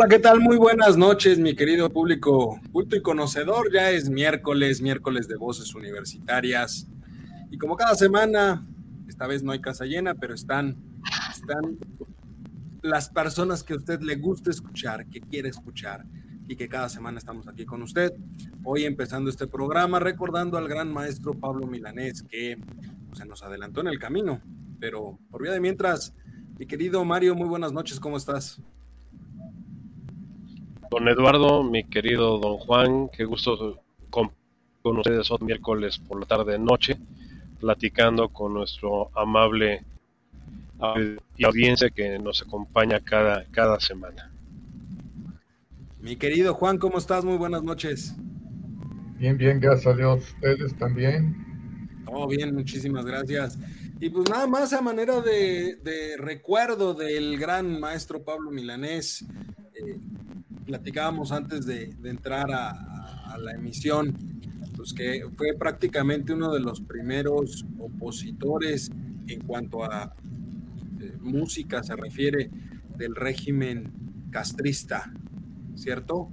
Hola, ¿qué tal? Muy buenas noches, mi querido público culto y conocedor. Ya es miércoles, miércoles de voces universitarias. Y como cada semana, esta vez no hay casa llena, pero están, están las personas que a usted le gusta escuchar, que quiere escuchar y que cada semana estamos aquí con usted. Hoy empezando este programa recordando al gran maestro Pablo Milanés que pues, se nos adelantó en el camino. Pero por vía de mientras, mi querido Mario, muy buenas noches, ¿cómo estás? Don Eduardo, mi querido don Juan, qué gusto con, ustedes hoy miércoles por la tarde noche, platicando con nuestro amable audiencia que nos acompaña cada, cada semana. Mi querido Juan, ¿cómo estás? Muy buenas noches. Bien, bien, gracias a Dios. Ustedes también. Todo bien, muchísimas gracias. Y pues nada más a manera de, recuerdo del gran maestro Pablo Milanés, eh, platicábamos antes de, entrar a, la emisión, pues que fue prácticamente uno de los primeros opositores en cuanto a eh, música se refiere del régimen castrista, ¿cierto?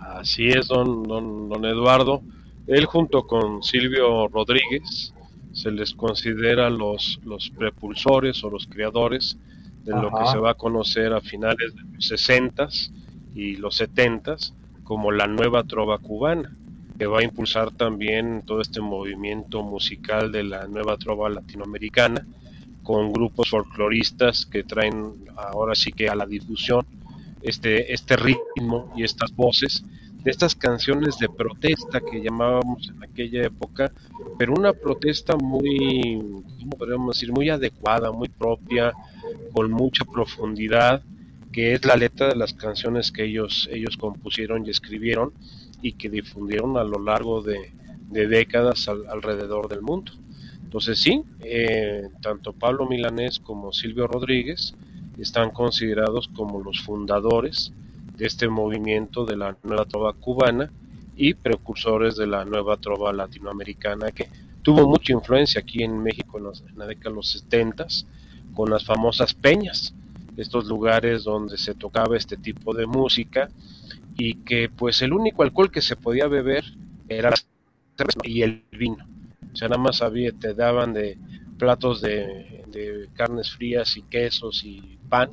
Así es, don, don, don Eduardo. Él junto con Silvio Rodríguez se les considera los, los prepulsores o los creadores de lo que se va a conocer a finales de los 60 y los 70 como la nueva trova cubana, que va a impulsar también todo este movimiento musical de la nueva trova latinoamericana, con grupos folcloristas que traen ahora sí que a la difusión este, este ritmo y estas voces de estas canciones de protesta que llamábamos en aquella época, pero una protesta muy, ¿cómo podríamos decir?, muy adecuada, muy propia, con mucha profundidad, que es la letra de las canciones que ellos, ellos compusieron y escribieron y que difundieron a lo largo de, décadas alrededor del mundo. Entonces sí, eh, tanto Pablo Milanés como Silvio Rodríguez están considerados como los fundadores de este movimiento de la nueva trova cubana y precursores de la nueva trova latinoamericana que tuvo mucha influencia aquí en México en, la década de los 70 con las famosas peñas, estos lugares donde se tocaba este tipo de música y que pues el único alcohol que se podía beber era la cerveza y el vino. O sea, nada más te daban de platos de, carnes frías y quesos y pan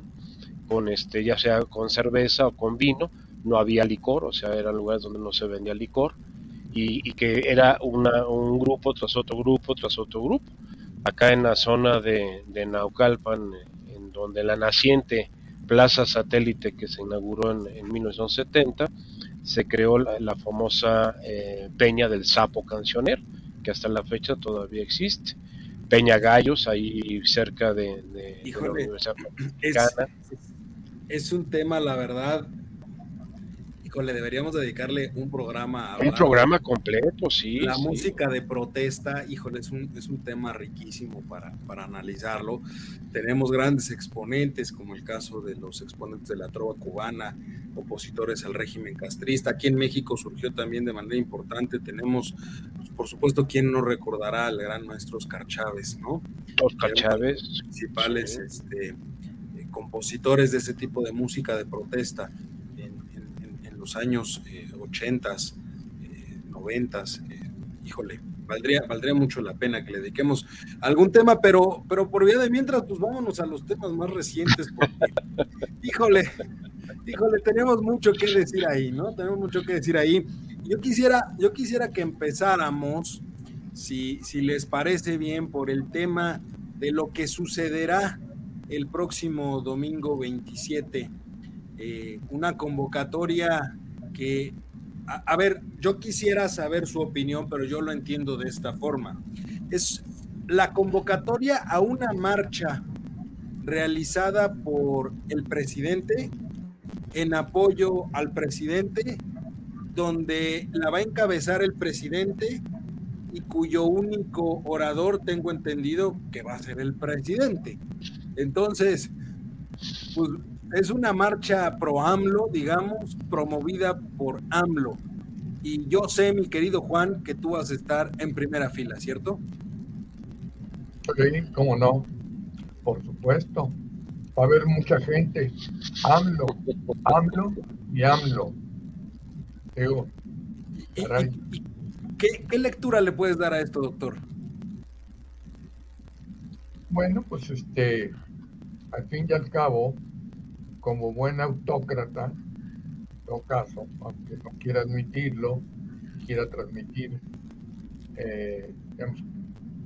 con este, ya sea con cerveza o con vino, no había licor, o sea, eran lugares donde no se vendía licor, y, que era un grupo tras otro grupo tras otro grupo. Acá en la zona de, Naucalpan, en donde la naciente Plaza Satélite que se inauguró en, 1970, se creó la, famosa eh, Peña del Sapo Cancionero, que hasta la fecha todavía existe. Peña Gallos, ahí cerca de, la Universidad Mexicana es un tema, la verdad, le deberíamos dedicarle un programa. A un programa completo, sí. La música de protesta, híjole, es un, es un tema riquísimo para, para analizarlo. Tenemos grandes exponentes, como el caso de los exponentes de la trova cubana, opositores al régimen castrista. Aquí en México surgió también de manera importante. Tenemos, pues, por supuesto, quien no recordará al gran maestro Oscar Chávez, ¿no? Oscar Chávez. Principales este, compositores de ese tipo de música de protesta los años 80, eh, 90, eh, eh, híjole, valdría, valdría mucho la pena que le dediquemos algún tema, pero, pero por vía de mientras, pues vámonos a los temas más recientes, porque, híjole, híjole, tenemos mucho que decir ahí, ¿no? Tenemos mucho que decir ahí. Yo quisiera, yo quisiera que empezáramos, si, si les parece bien, por el tema de lo que sucederá el próximo domingo 27. Eh, una convocatoria que, a, ver, yo quisiera saber su opinión, pero yo lo entiendo de esta forma. Es la convocatoria a una marcha realizada por el presidente en apoyo al presidente, donde la va a encabezar el presidente y cuyo único orador tengo entendido que va a ser el presidente. Entonces, pues es una marcha pro AMLO, digamos, promovida por AMLO. Y yo sé, mi querido Juan, que tú vas a estar en primera fila, ¿cierto? Sí, cómo no, por supuesto. Va a haber mucha gente. AMLO, AMLO y AMLO. Digo, ¿Qué, lectura le puedes dar a esto, doctor? Bueno, pues este, al fin y al cabo, como buen autócrata, en todo caso, aunque no quiera admitirlo, quiera transmitir eh,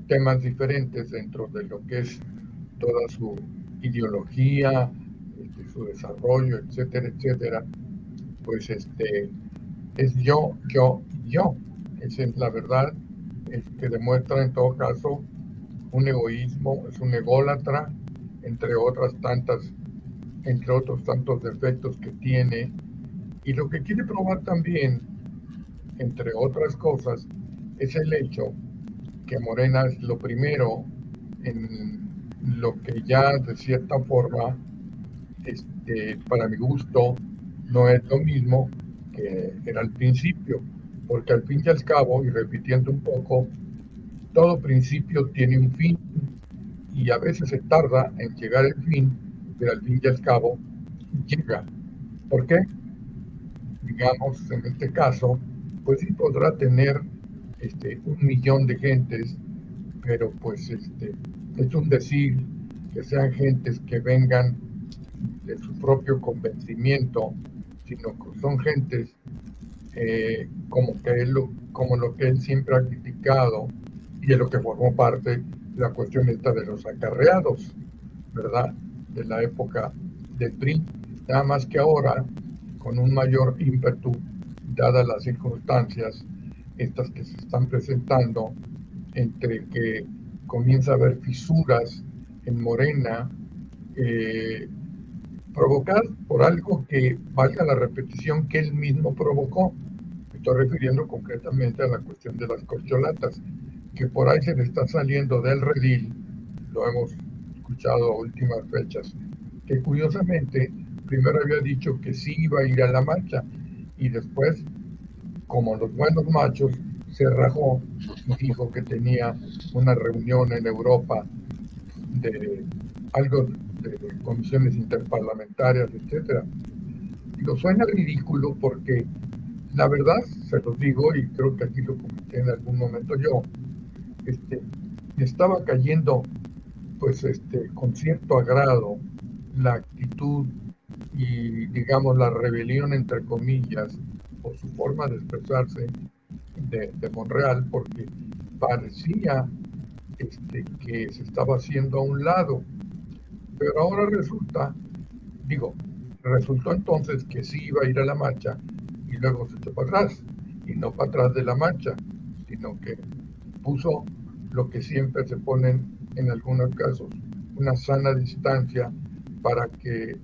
temas diferentes dentro de lo que es toda su ideología, este, su desarrollo, etcétera, etcétera, pues este es yo, yo, yo. Esa es la verdad, que demuestra en todo caso un egoísmo, es un ególatra, entre otras tantas, entre otros tantos defectos que tiene. Y lo que quiere probar también, entre otras cosas, es el hecho que Morena es lo primero en lo que ya de cierta forma, este, para mi gusto, no es lo mismo que era al principio porque al fin y al cabo, y repitiendo un poco, todo principio tiene un fin y a veces se tarda en llegar al fin, al fin y al cabo llega. ¿Por qué? Digamos, en este caso, pues sí podrá tener este, un millón de gentes, pero pues este, es un decir que sean gentes que vengan de su propio convencimiento, sino que son gentes eh, como, que él, como lo que él siempre ha criticado y es lo que formó parte de la cuestión esta de los acarreados, ¿verdad? De la época del PRI. Nada más que ahora, con un mayor ímpetu, dadas las circunstancias estas que se están presentando, entre que comienza a haber fisuras en Morena, eh, provocadas por algo que valga la repetición que él mismo provocó. estoy refiriendo concretamente a la cuestión de las corcholatas, que por ahí se le está saliendo del redil, lo hemos escuchado a últimas fechas, que curiosamente primero había dicho que sí iba a ir a la marcha y después, como los buenos machos, se rajó y dijo que tenía una reunión en Europa de algo de comisiones interparlamentarias, etcétera. Lo suena ridículo porque la verdad, se los digo, y creo que aquí lo comenté en algún momento yo, este, estaba cayendo, pues, este, con cierto agrado la actitud y, digamos, la rebelión, entre comillas, o su forma de expresarse de, Monreal, porque parecía este, que se estaba haciendo a un lado. Pero ahora resulta, digo, resultó entonces que sí iba a ir a la marcha y luego se echó para atrás, y no para atrás de la marcha, sino que puso lo que siempre se ponen en algunos casos, una sana distancia para que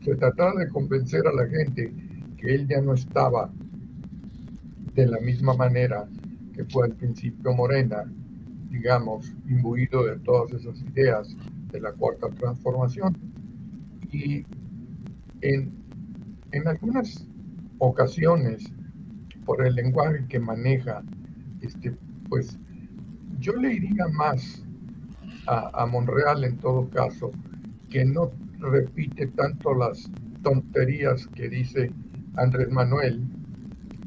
se tratara de convencer a la gente que él ya no estaba de la misma manera que fue al principio Morena, digamos, imbuido de todas esas ideas de la cuarta transformación. Y en, en algunas ocasiones, por el lenguaje que maneja, este, pues yo le iría más a, a Monreal en todo caso, que no repite tanto las tonterías que dice Andrés Manuel,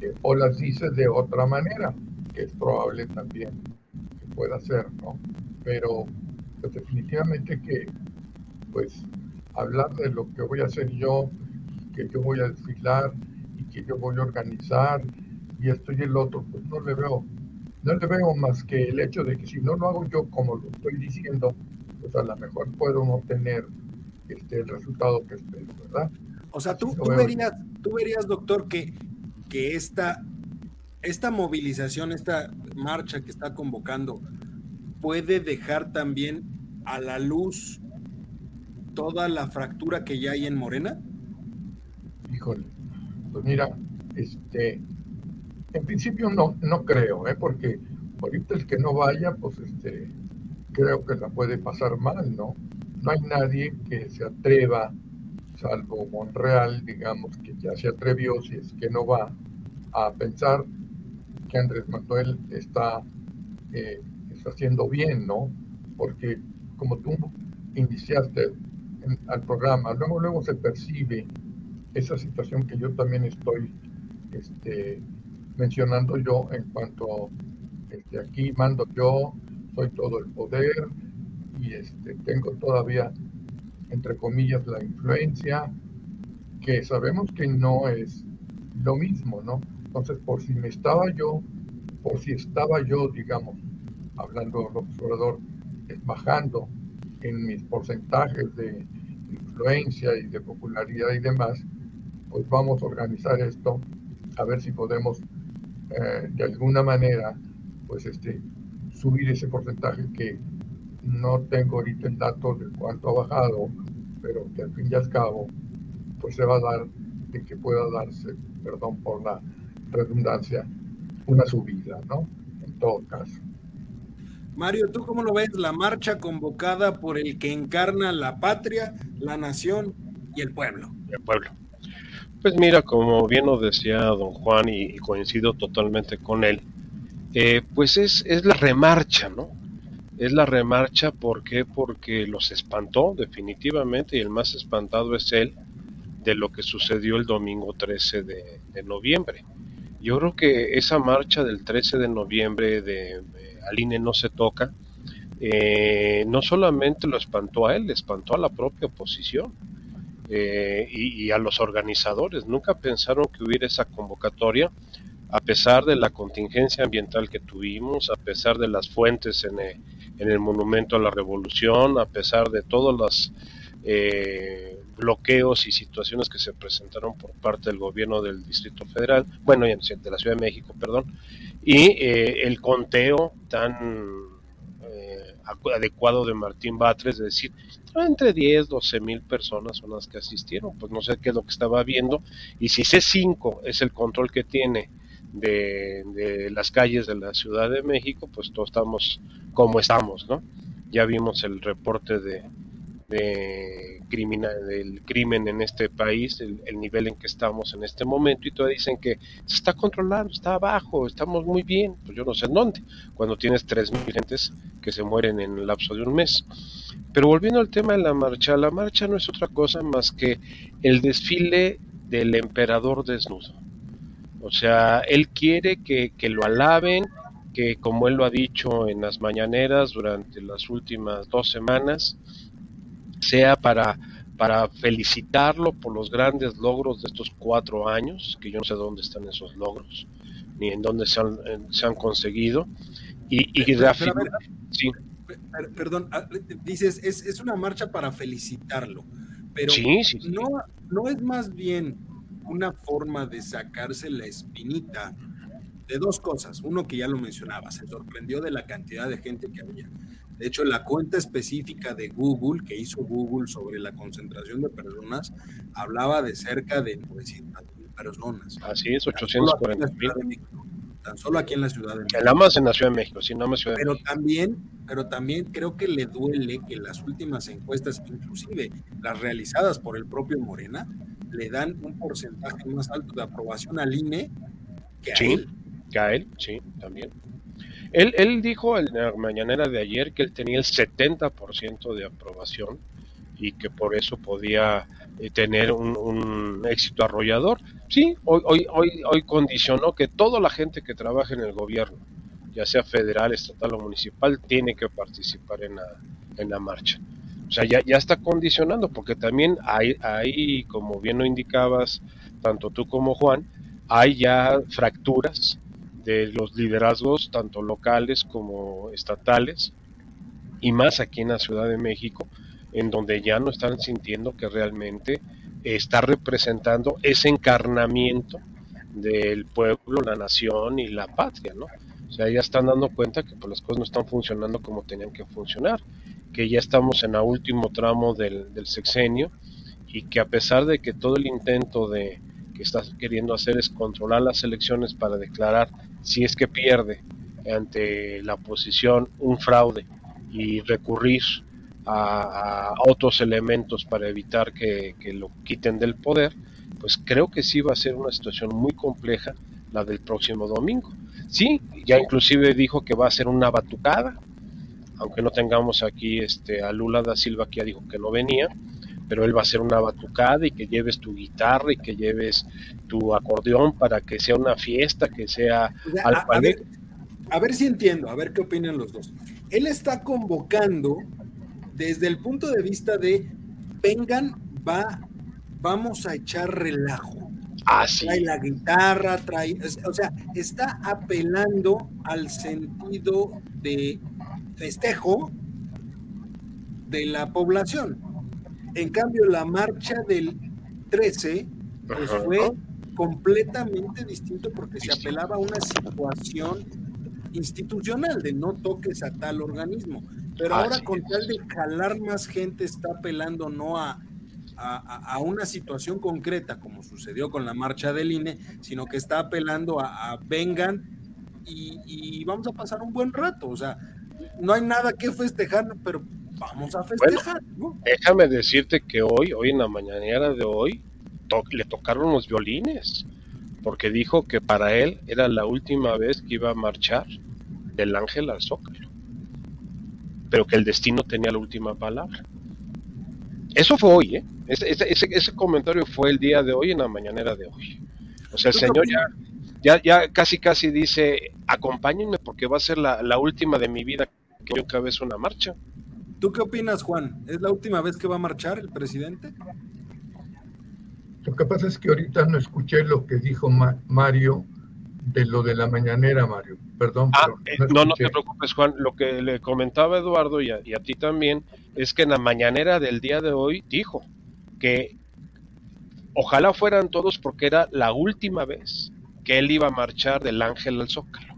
eh, o las dice de otra manera, que es probable también que pueda ser, ¿no? Pero pues definitivamente que, pues, hablar de lo que voy a hacer yo, que yo voy a desfilar y que yo voy a organizar y esto y el otro, pues no le veo, no le veo más que el hecho de que si no lo hago yo como lo estoy diciendo, pues a lo mejor puedo no tener este, el resultado que espero, ¿verdad? O sea, tú, tú verías, tú verías, doctor, que, que esta, esta movilización, esta marcha que está convocando, puede dejar también a la luz toda la fractura que ya hay en Morena? Híjole, pues mira, este, en principio no, no creo, ¿eh? porque ahorita el que no vaya, pues este, creo que la puede pasar mal, ¿no? No hay nadie que se atreva, salvo Monreal, digamos, que ya se atrevió, si es que no va, a pensar que Andrés Manuel está, eh, está haciendo bien, ¿no? Porque como tú iniciaste al programa, luego, luego se percibe esa situación que yo también estoy este, mencionando yo en cuanto este, aquí mando yo, soy todo el poder y este, tengo todavía, entre comillas, la influencia, que sabemos que no es lo mismo, ¿no? Entonces, por si me estaba yo, por si estaba yo, digamos, hablando del observador, bajando en mis porcentajes de influencia y de popularidad y demás, pues vamos a organizar esto, a ver si podemos eh, de alguna manera, pues este, subir ese porcentaje que no tengo ahorita el dato de cuánto ha bajado, pero que al fin y al cabo, pues se va a dar de que pueda darse, perdón por la redundancia, una subida, ¿no? En todo caso. Mario, ¿tú cómo lo ves? La marcha convocada por el que encarna la patria, la nación y el pueblo. El pueblo. Pues mira, como bien lo decía don Juan y, coincido totalmente con él, eh, pues es, es la remarcha, ¿no? Es la remarcha, ¿por qué? Porque los espantó definitivamente y el más espantado es él de lo que sucedió el domingo 13 de, noviembre. Yo creo que esa marcha del 13 de noviembre de, Aline no se toca, eh, no solamente lo espantó a él, le espantó a la propia oposición eh, y, a los organizadores. Nunca pensaron que hubiera esa convocatoria, a pesar de la contingencia ambiental que tuvimos, a pesar de las fuentes en el, en el Monumento a la Revolución, a pesar de todos los eh, bloqueos y situaciones que se presentaron por parte del gobierno del Distrito Federal, bueno, de la Ciudad de México, perdón, y eh, el conteo tan eh, adecuado de Martín Batres, es decir, entre 10, 12 mil personas son las que asistieron, pues no sé qué es lo que estaba viendo, y si C5 es el control que tiene de, las calles de la Ciudad de México, pues todos estamos como estamos, ¿no? Ya vimos el reporte de, de del crimen en este país, el, nivel en que estamos en este momento, y todavía dicen que se está controlando, está abajo, estamos muy bien, pues yo no sé en dónde, cuando tienes 3.000 gentes que se mueren en el lapso de un mes. Pero volviendo al tema de la marcha, la marcha no es otra cosa más que el desfile del emperador desnudo. O sea, él quiere que lo alaben, que como él lo ha dicho en las mañaneras durante las últimas dos semanas, sea para, para felicitarlo por los grandes logros de estos cuatro años, que yo no sé dónde están esos logros, ni en dónde se han, se han conseguido, y, y sí. Perdón, ah, dices, es, es, una marcha para felicitarlo, pero no, no es más bien una forma de sacarse la espinita de dos cosas. Uno que ya lo mencionaba, se sorprendió de la cantidad de gente que había. De hecho, la cuenta específica de Google, que hizo Google sobre la concentración de personas, hablaba de cerca de 900 mil personas. Así es, 840 mil. Tan solo aquí en la Ciudad de México. Más en la Ciudad de México, sí, más Ciudad pero También, pero también creo que le duele que las últimas encuestas, inclusive las realizadas por el propio Morena, le dan un porcentaje más alto de aprobación al INE que a sí, él. Él, sí, también. Él, él dijo en la mañanera de ayer que él tenía el 70% de aprobación y que por eso podía eh, tener un, éxito arrollador. Sí, hoy, hoy, hoy, hoy condicionó que toda la gente que trabaja en el gobierno, ya sea federal, estatal o municipal, tiene que participar en la, en la marcha. O sea, ya, ya está condicionando, porque también hay, hay, como bien lo indicabas, tanto tú como Juan, hay ya fracturas de los liderazgos, tanto locales como estatales, y más aquí en la Ciudad de México, en donde ya no están sintiendo que realmente está representando ese encarnamiento del pueblo, la nación y la patria, ¿no? O sea, ya están dando cuenta que pues, las cosas no están funcionando como tenían que funcionar que ya estamos en el último tramo del, sexenio y que a pesar de que todo el intento de que está queriendo hacer es controlar las elecciones para declarar si es que pierde ante la oposición un fraude y recurrir a, otros elementos para evitar que, lo quiten del poder, pues creo que sí va a ser una situación muy compleja la del próximo domingo. Sí, ya inclusive dijo que va a ser una batucada, aunque no tengamos aquí este, a Lula da Silva que ya dijo que no venía, pero él va a ser una batucada y que lleves tu guitarra y que lleves tu acordeón para que sea una fiesta, que sea... a, ver, a ver si entiendo, a ver qué opinan los dos. Él está convocando desde el punto de vista de vengan, va, vamos a echar relajo. Ah, trae la guitarra, trae, o sea, está apelando al sentido de festejo de la población. En cambio, la marcha del 13 pues, fue completamente distinto porque se apelaba a una situación institucional de no toques a tal organismo. Pero ahora con tal de jalar más gente está apelando no a, a, una situación concreta como sucedió con la marcha del INE, sino que está apelando a, vengan y, y, vamos a pasar un buen rato. O sea, no hay nada que festejar, pero vamos a festejar. Déjame decirte que hoy, hoy en la mañanera de hoy, le tocaron los violines, porque dijo que para él era la última vez que iba a marchar del ángel al zócalo, pero que el destino tenía la última palabra. Eso fue hoy, ¿eh? Ese, ese, ese, comentario fue el día de hoy en la mañanera de hoy. O sea, el Señor ya, ya, ya casi casi dice, acompáñenme porque va a ser la, la última de mi vida que yo cabeza una marcha. ¿Tú qué opinas, Juan? ¿Es la última vez que va a marchar el presidente? Lo que pasa es que ahorita no escuché lo que dijo Mario de lo de la mañanera, Mario. Perdón. Ah, eh, no, no, te preocupes, Juan. Lo que le comentaba Eduardo y a, y a ti también es que en la mañanera del día de hoy dijo que ojalá fueran todos porque era la última vez que él iba a marchar del Ángel al Zócalo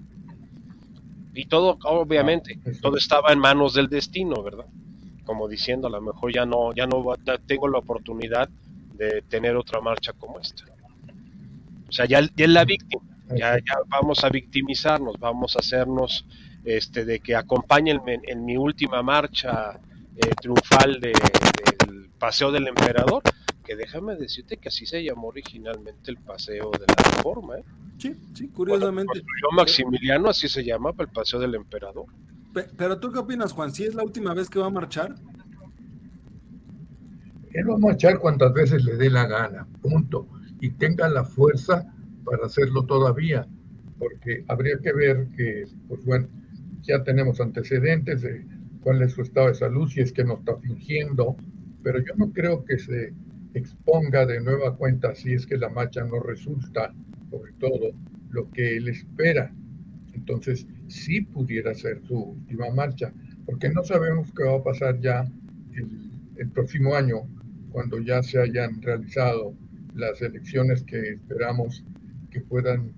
y todo, obviamente, ah, todo estaba en manos del destino, ¿verdad? Como diciendo, a lo mejor ya no, ya no tengo la oportunidad de tener otra marcha como esta. O sea, ya, es la víctima, ya, ya vamos a victimizarnos, vamos a hacernos este, de que acompáñenme en, mi última marcha eh, triunfal de, del Paseo del Emperador, que déjame decirte que así se llamó originalmente el Paseo de la Reforma, ¿eh? Sí, sí, curiosamente. Yo Maximiliano, así se llama, el Paseo del Emperador. Pero tú qué opinas, Juan, ¿si es la última vez que va a marchar? Él va a marchar cuantas veces le dé la gana, punto. Y tenga la fuerza para hacerlo todavía, porque habría que ver que, pues bueno, ya tenemos antecedentes de cuál es su estado de salud, si es que no está fingiendo, pero yo no creo que se exponga de nueva cuenta si es que la marcha no resulta sobre todo lo que él espera. Entonces, sí pudiera ser su última marcha, porque no sabemos qué va a pasar ya el, próximo año, cuando ya se hayan realizado las elecciones que esperamos que puedan,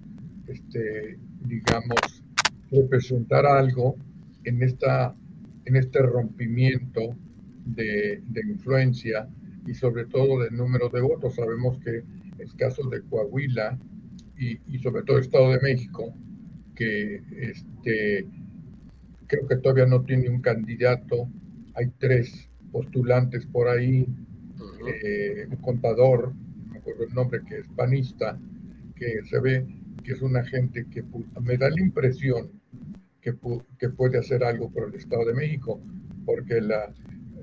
este, digamos, representar algo en, esta, en este rompimiento de, de influencia y sobre todo del número de votos. Sabemos que el caso de Coahuila y, sobre todo Estado de México, que este, creo que todavía no tiene un candidato, hay tres postulantes por ahí, eh, un contador, no me acuerdo el nombre, que es panista, que se ve que es una gente que me da la impresión que, que puede hacer algo por el Estado de México, porque la,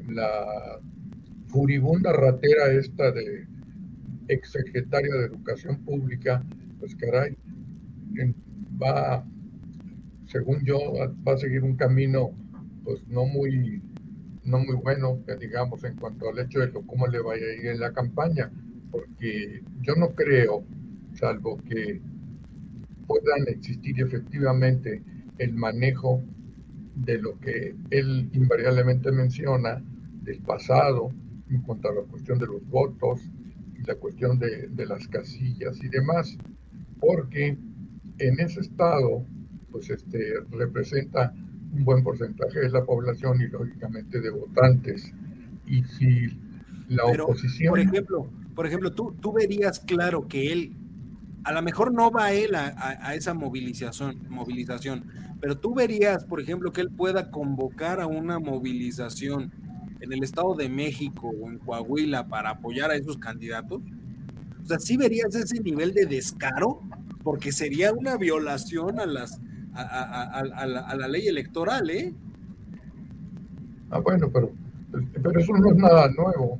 la furibunda ratera esta de exsecretaria de Educación Pública pues caray, va, según yo, va a seguir un camino pues no muy, no muy bueno, digamos, en cuanto al hecho de cómo le vaya a ir en la campaña, porque yo no creo, salvo que puedan existir efectivamente el manejo de lo que él invariablemente menciona del pasado en cuanto a la cuestión de los votos y la cuestión de las casillas y demás porque en ese estado, pues este, representa un buen porcentaje de la población y lógicamente de votantes. Y si la oposición... Por ejemplo, por ejemplo tú, tú verías claro que él, a lo mejor no va él a, esa movilización, movilización, pero tú verías, por ejemplo, que él pueda convocar a una movilización en el Estado de México o en Coahuila para apoyar a esos candidatos. O sea, sí verías ese nivel de descaro, porque sería una violación a las a, la, ley electoral, ¿eh? Ah, bueno, pero, pero eso no es nada nuevo.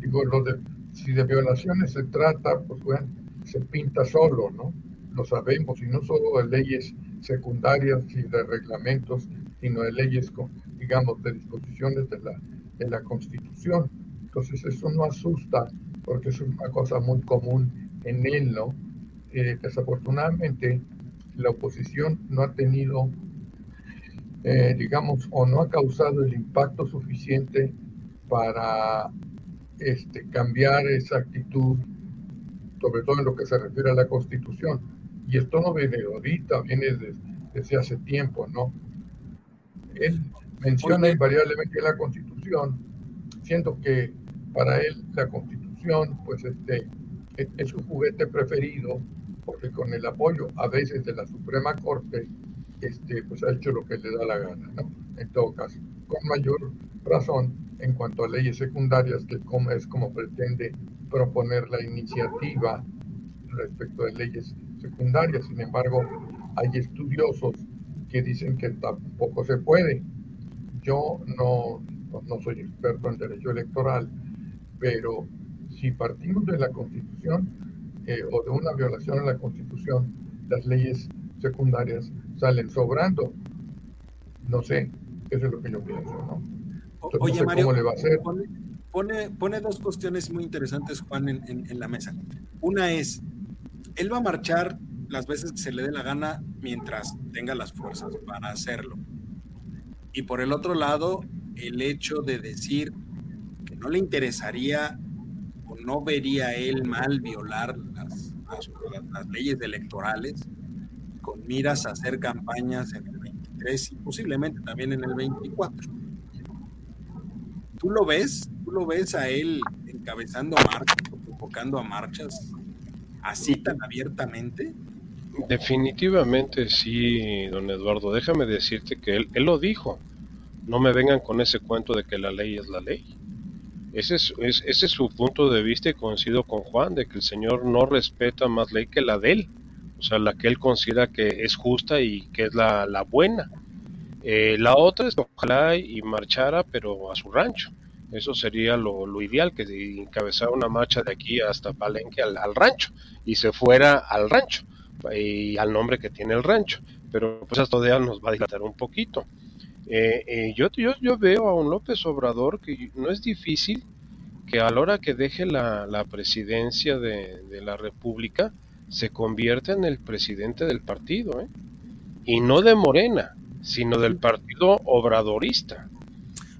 Digo, lo de, si de violaciones se trata, pues bueno, se pinta solo, ¿no? Lo sabemos, y no solo de leyes secundarias y de reglamentos, sino de leyes, digamos, de disposiciones de la, de la Constitución. Entonces eso no asusta, porque es una cosa muy común en él, ¿no? Eh, desafortunadamente, la oposición no ha tenido, eh, digamos, o no ha causado el impacto suficiente para este, cambiar esa actitud, sobre todo en lo que se refiere a la Constitución. Y esto no viene ahorita, viene desde, hace tiempo, ¿no? Él menciona invariablemente la Constitución, siendo que para él la Constitución, pues, este, es su juguete preferido, porque con el apoyo a veces de la Suprema Corte, este, pues ha hecho lo que le da la gana, ¿no? En todo caso, con mayor razón en cuanto a leyes secundarias, que como es como pretende proponer la iniciativa respecto de leyes secundarias. Sin embargo, hay estudiosos que dicen que tampoco se puede. Yo no, no soy experto en derecho electoral, pero si partimos de la Constitución eh, o de una violación a la Constitución, las leyes secundarias salen sobrando. No sé, eso es lo que yo pienso, ¿no? Oye, Mario, ¿cómo le va a hacer? Pone, pone, dos cuestiones muy interesantes, Juan, en, en, la mesa. Una es, él va a marchar las veces que se le dé la gana mientras tenga las fuerzas para hacerlo. Y por el otro lado, el hecho de decir que no le interesaría no vería él mal violar las, leyes electorales con miras a hacer campañas en el 23 y posiblemente también en el 24 ¿Tú lo ves? ¿Tú lo ves a él encabezando marchas, convocando a marchas así tan abiertamente? Definitivamente sí, don Eduardo. Déjame decirte que él, él lo dijo. No me vengan con ese cuento de que la ley es la ley. Ese es, ese es su punto de vista y coincido con Juan, de que el Señor no respeta más ley que la de él. O sea, la que él considera que es justa y que es la, la buena. Eh, la otra es que ojalá y marchara, pero a su rancho. Eso sería lo, ideal, que encabezara una marcha de aquí hasta Palenque al, rancho y se fuera al rancho y al nombre que tiene el rancho. Pero pues esto de nos va a dilatar un poquito. Eh, eh, yo, yo, yo veo a un López Obrador que no es difícil que a la hora que deje la, la presidencia de, de, la República se convierta en el presidente del partido, ¿eh? y no de Morena, sino del partido obradorista.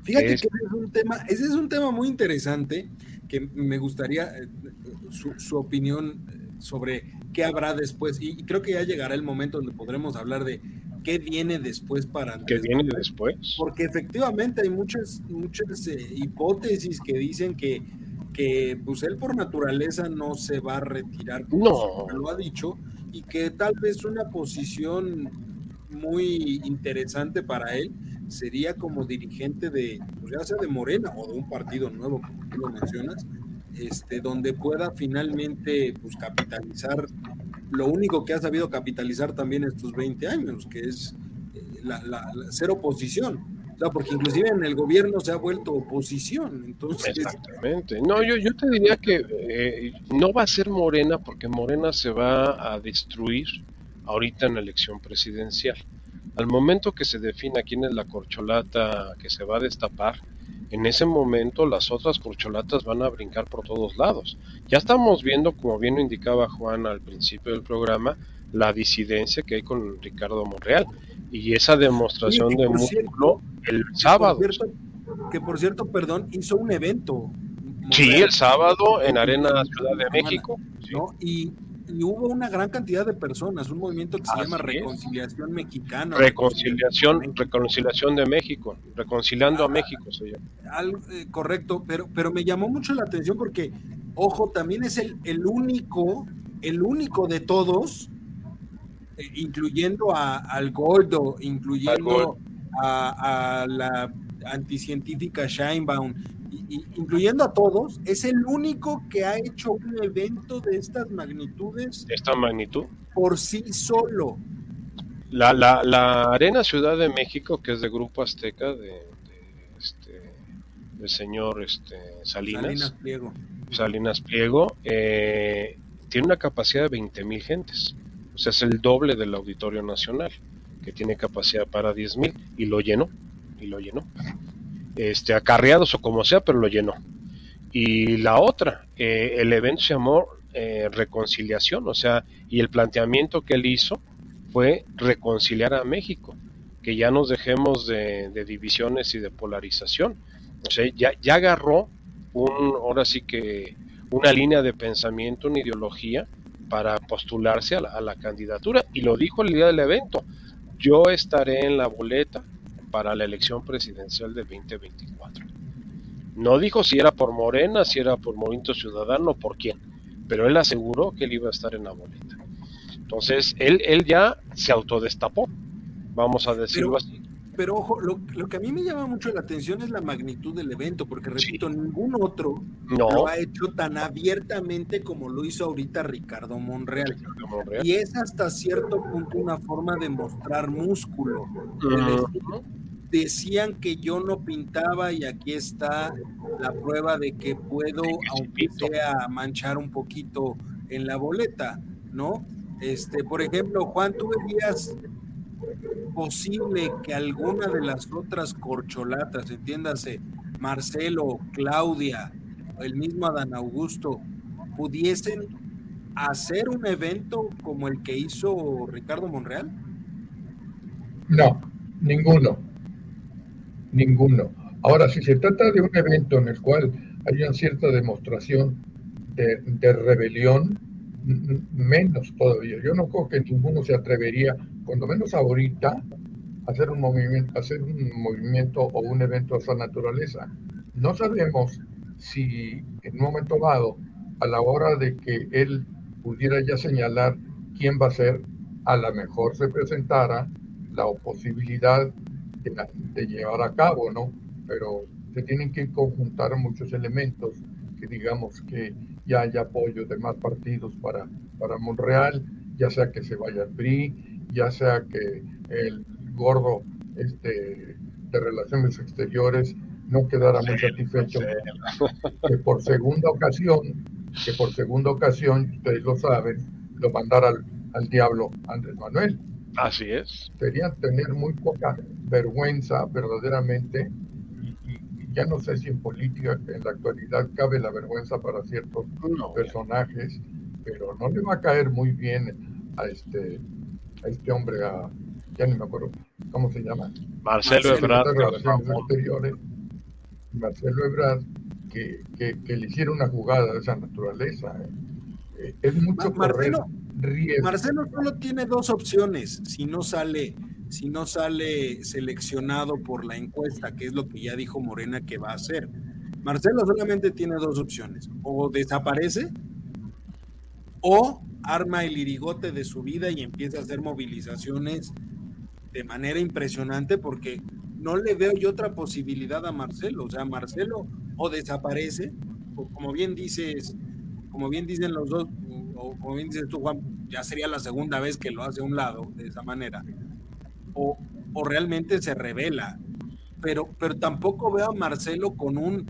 Fíjate que ese es un tema, ese es un tema muy interesante que me gustaría eh, su, opinión eh, sobre qué habrá después. Y, creo que ya llegará el momento donde podremos hablar de qué viene después para ¿Qué viene después? Porque efectivamente hay muchas, muchas eh, hipótesis que dicen que, que pues él por naturaleza no se va a retirar, como lo ha dicho, y que tal vez una posición muy interesante para él sería como dirigente de, pues ya sea de Morena o de un partido nuevo, como tú lo mencionas, este, donde pueda finalmente pues, capitalizar lo único que ha sabido capitalizar también estos 20 años, que es eh, la, la, ser oposición. O sea, porque inclusive en el gobierno se ha vuelto oposición. Entonces... Exactamente. No, yo, yo te diría que eh, no va a ser Morena porque Morena se va a destruir ahorita en la elección presidencial. Al momento que se defina quién es la corcholata que se va a destapar, en ese momento las otras corcholatas van a brincar por todos lados. Ya estamos viendo, como bien lo indicaba Juan al principio del programa, la disidencia que hay con Ricardo Monreal y esa demostración de músculo el sábado. que por cierto, perdón, hizo un evento. Sí, el sábado en Arena Ciudad de México. Y y hubo una gran cantidad de personas, un movimiento que se llama Reconciliación Mexicana. Reconciliación, Reconciliación de México, Reconciliando a México se llama. Eh, correcto, pero, pero me llamó mucho la atención porque, ojo, también es el, el único, el único de todos eh, incluyendo a, al gordo, incluyendo a, a, la anticientífica Shinebaum, incluyendo a todos, es el único que ha hecho un evento de estas magnitudes. ¿Esta magnitud? Por sí solo. La, la, la Arena Ciudad de México, que es de Grupo Azteca, de, este, del señor este, Salinas. Salinas Pliego. Salinas Pliego, eh, tiene una capacidad de 20 mil gentes. O sea, es el doble del Auditorio Nacional, que tiene capacidad para 10 mil, y lo llenó, y lo llenó este, acarreados o como sea, pero lo llenó. Y la otra, eh, el evento se llamó eh, reconciliación, o sea, y el planteamiento que él hizo fue reconciliar a México, que ya nos dejemos de, divisiones y de polarización. O sea, ya, ya agarró un, ahora sí que una línea de pensamiento, una ideología para postularse a la, a la candidatura. Y lo dijo el día del evento, yo estaré en la boleta para la elección presidencial de 2024. No dijo si era por Morena, si era por Movimiento Ciudadano, por quién, pero él aseguró que él iba a estar en la boleta. Entonces, él, él ya se autodestapó, vamos a decirlo así. Pero ojo, lo, que a mí me llama mucho la atención es la magnitud del evento, porque repito, ningún otro lo ha hecho tan abiertamente como lo hizo ahorita Ricardo Monreal. Y es hasta cierto punto una forma de mostrar músculo. Decían que yo no pintaba y aquí está la prueba de que puedo, aunque sea manchar un poquito en la boleta, ¿no? Este, por ejemplo, Juan, tú veías posible que alguna de las otras corcholatas, entiéndase, Marcelo, Claudia, el mismo Adán Augusto, pudiesen hacer un evento como el que hizo Ricardo Monreal? No, ninguno. Ninguno. Ahora, si se trata de un evento en el cual hay una cierta demostración de, de rebelión, menos todavía. Yo no creo que ninguno se atrevería, cuando menos ahorita, a hacer un movimiento, hacer un movimiento o un evento de esa naturaleza. No sabemos si en un momento dado, a la hora de que él pudiera ya señalar quién va a ser, a lo mejor se presentara la posibilidad de, llevar a cabo, ¿no? Pero se tienen que conjuntar muchos elementos que digamos que ya haya apoyo de más partidos para, para Monreal, ya sea que se vaya al PRI, ya sea que el gordo este, de Relaciones Exteriores no quedara muy satisfecho, que por segunda ocasión, que por segunda ocasión, ustedes lo saben, lo mandara al, al diablo Andrés Manuel. Así es. Sería tener muy poca vergüenza verdaderamente ya no sé si en política en la actualidad cabe la vergüenza para ciertos personajes, pero no le va a caer muy bien a este, a este hombre, a, ya ni me acuerdo cómo se llama. Marcelo, Ebrard. Marcelo Ebrard, que, que, le hiciera una jugada de esa naturaleza. ¿eh? Eh, es mucho Marcelo, Marcelo solo tiene dos opciones si no sale si no sale seleccionado por la encuesta, que es lo que ya dijo Morena que va a hacer. Marcelo solamente tiene dos opciones, o desaparece o arma el irigote de su vida y empieza a hacer movilizaciones de manera impresionante porque no le veo yo otra posibilidad a Marcelo, o sea, Marcelo o desaparece, o como bien dices, como bien dicen los dos, o como dices tú Juan, ya sería la segunda vez que lo hace a un lado de esa manera o, realmente se revela. Pero, pero tampoco veo a Marcelo con un,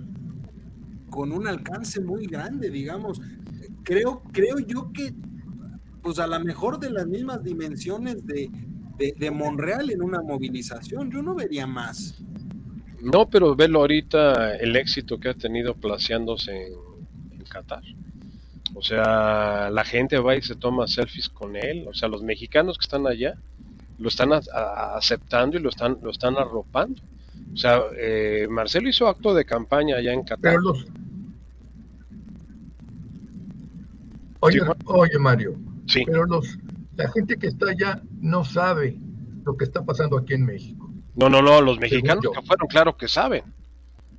con un alcance muy grande, digamos. Creo, creo yo que, pues a lo mejor de las mismas dimensiones de, de, Monreal en una movilización, yo no vería más. No, pero velo ahorita el éxito que ha tenido placeándose en, Qatar. O sea, la gente va y se toma selfies con él. O sea, los mexicanos que están allá lo están aceptando y lo están, lo están arropando. O sea, eh, Marcelo hizo acto de campaña allá en Qatar. Oye, oye, Mario, sí. pero los, la gente que está allá no sabe lo que está pasando aquí en México. No, no, no, los mexicanos que fueron, claro que saben.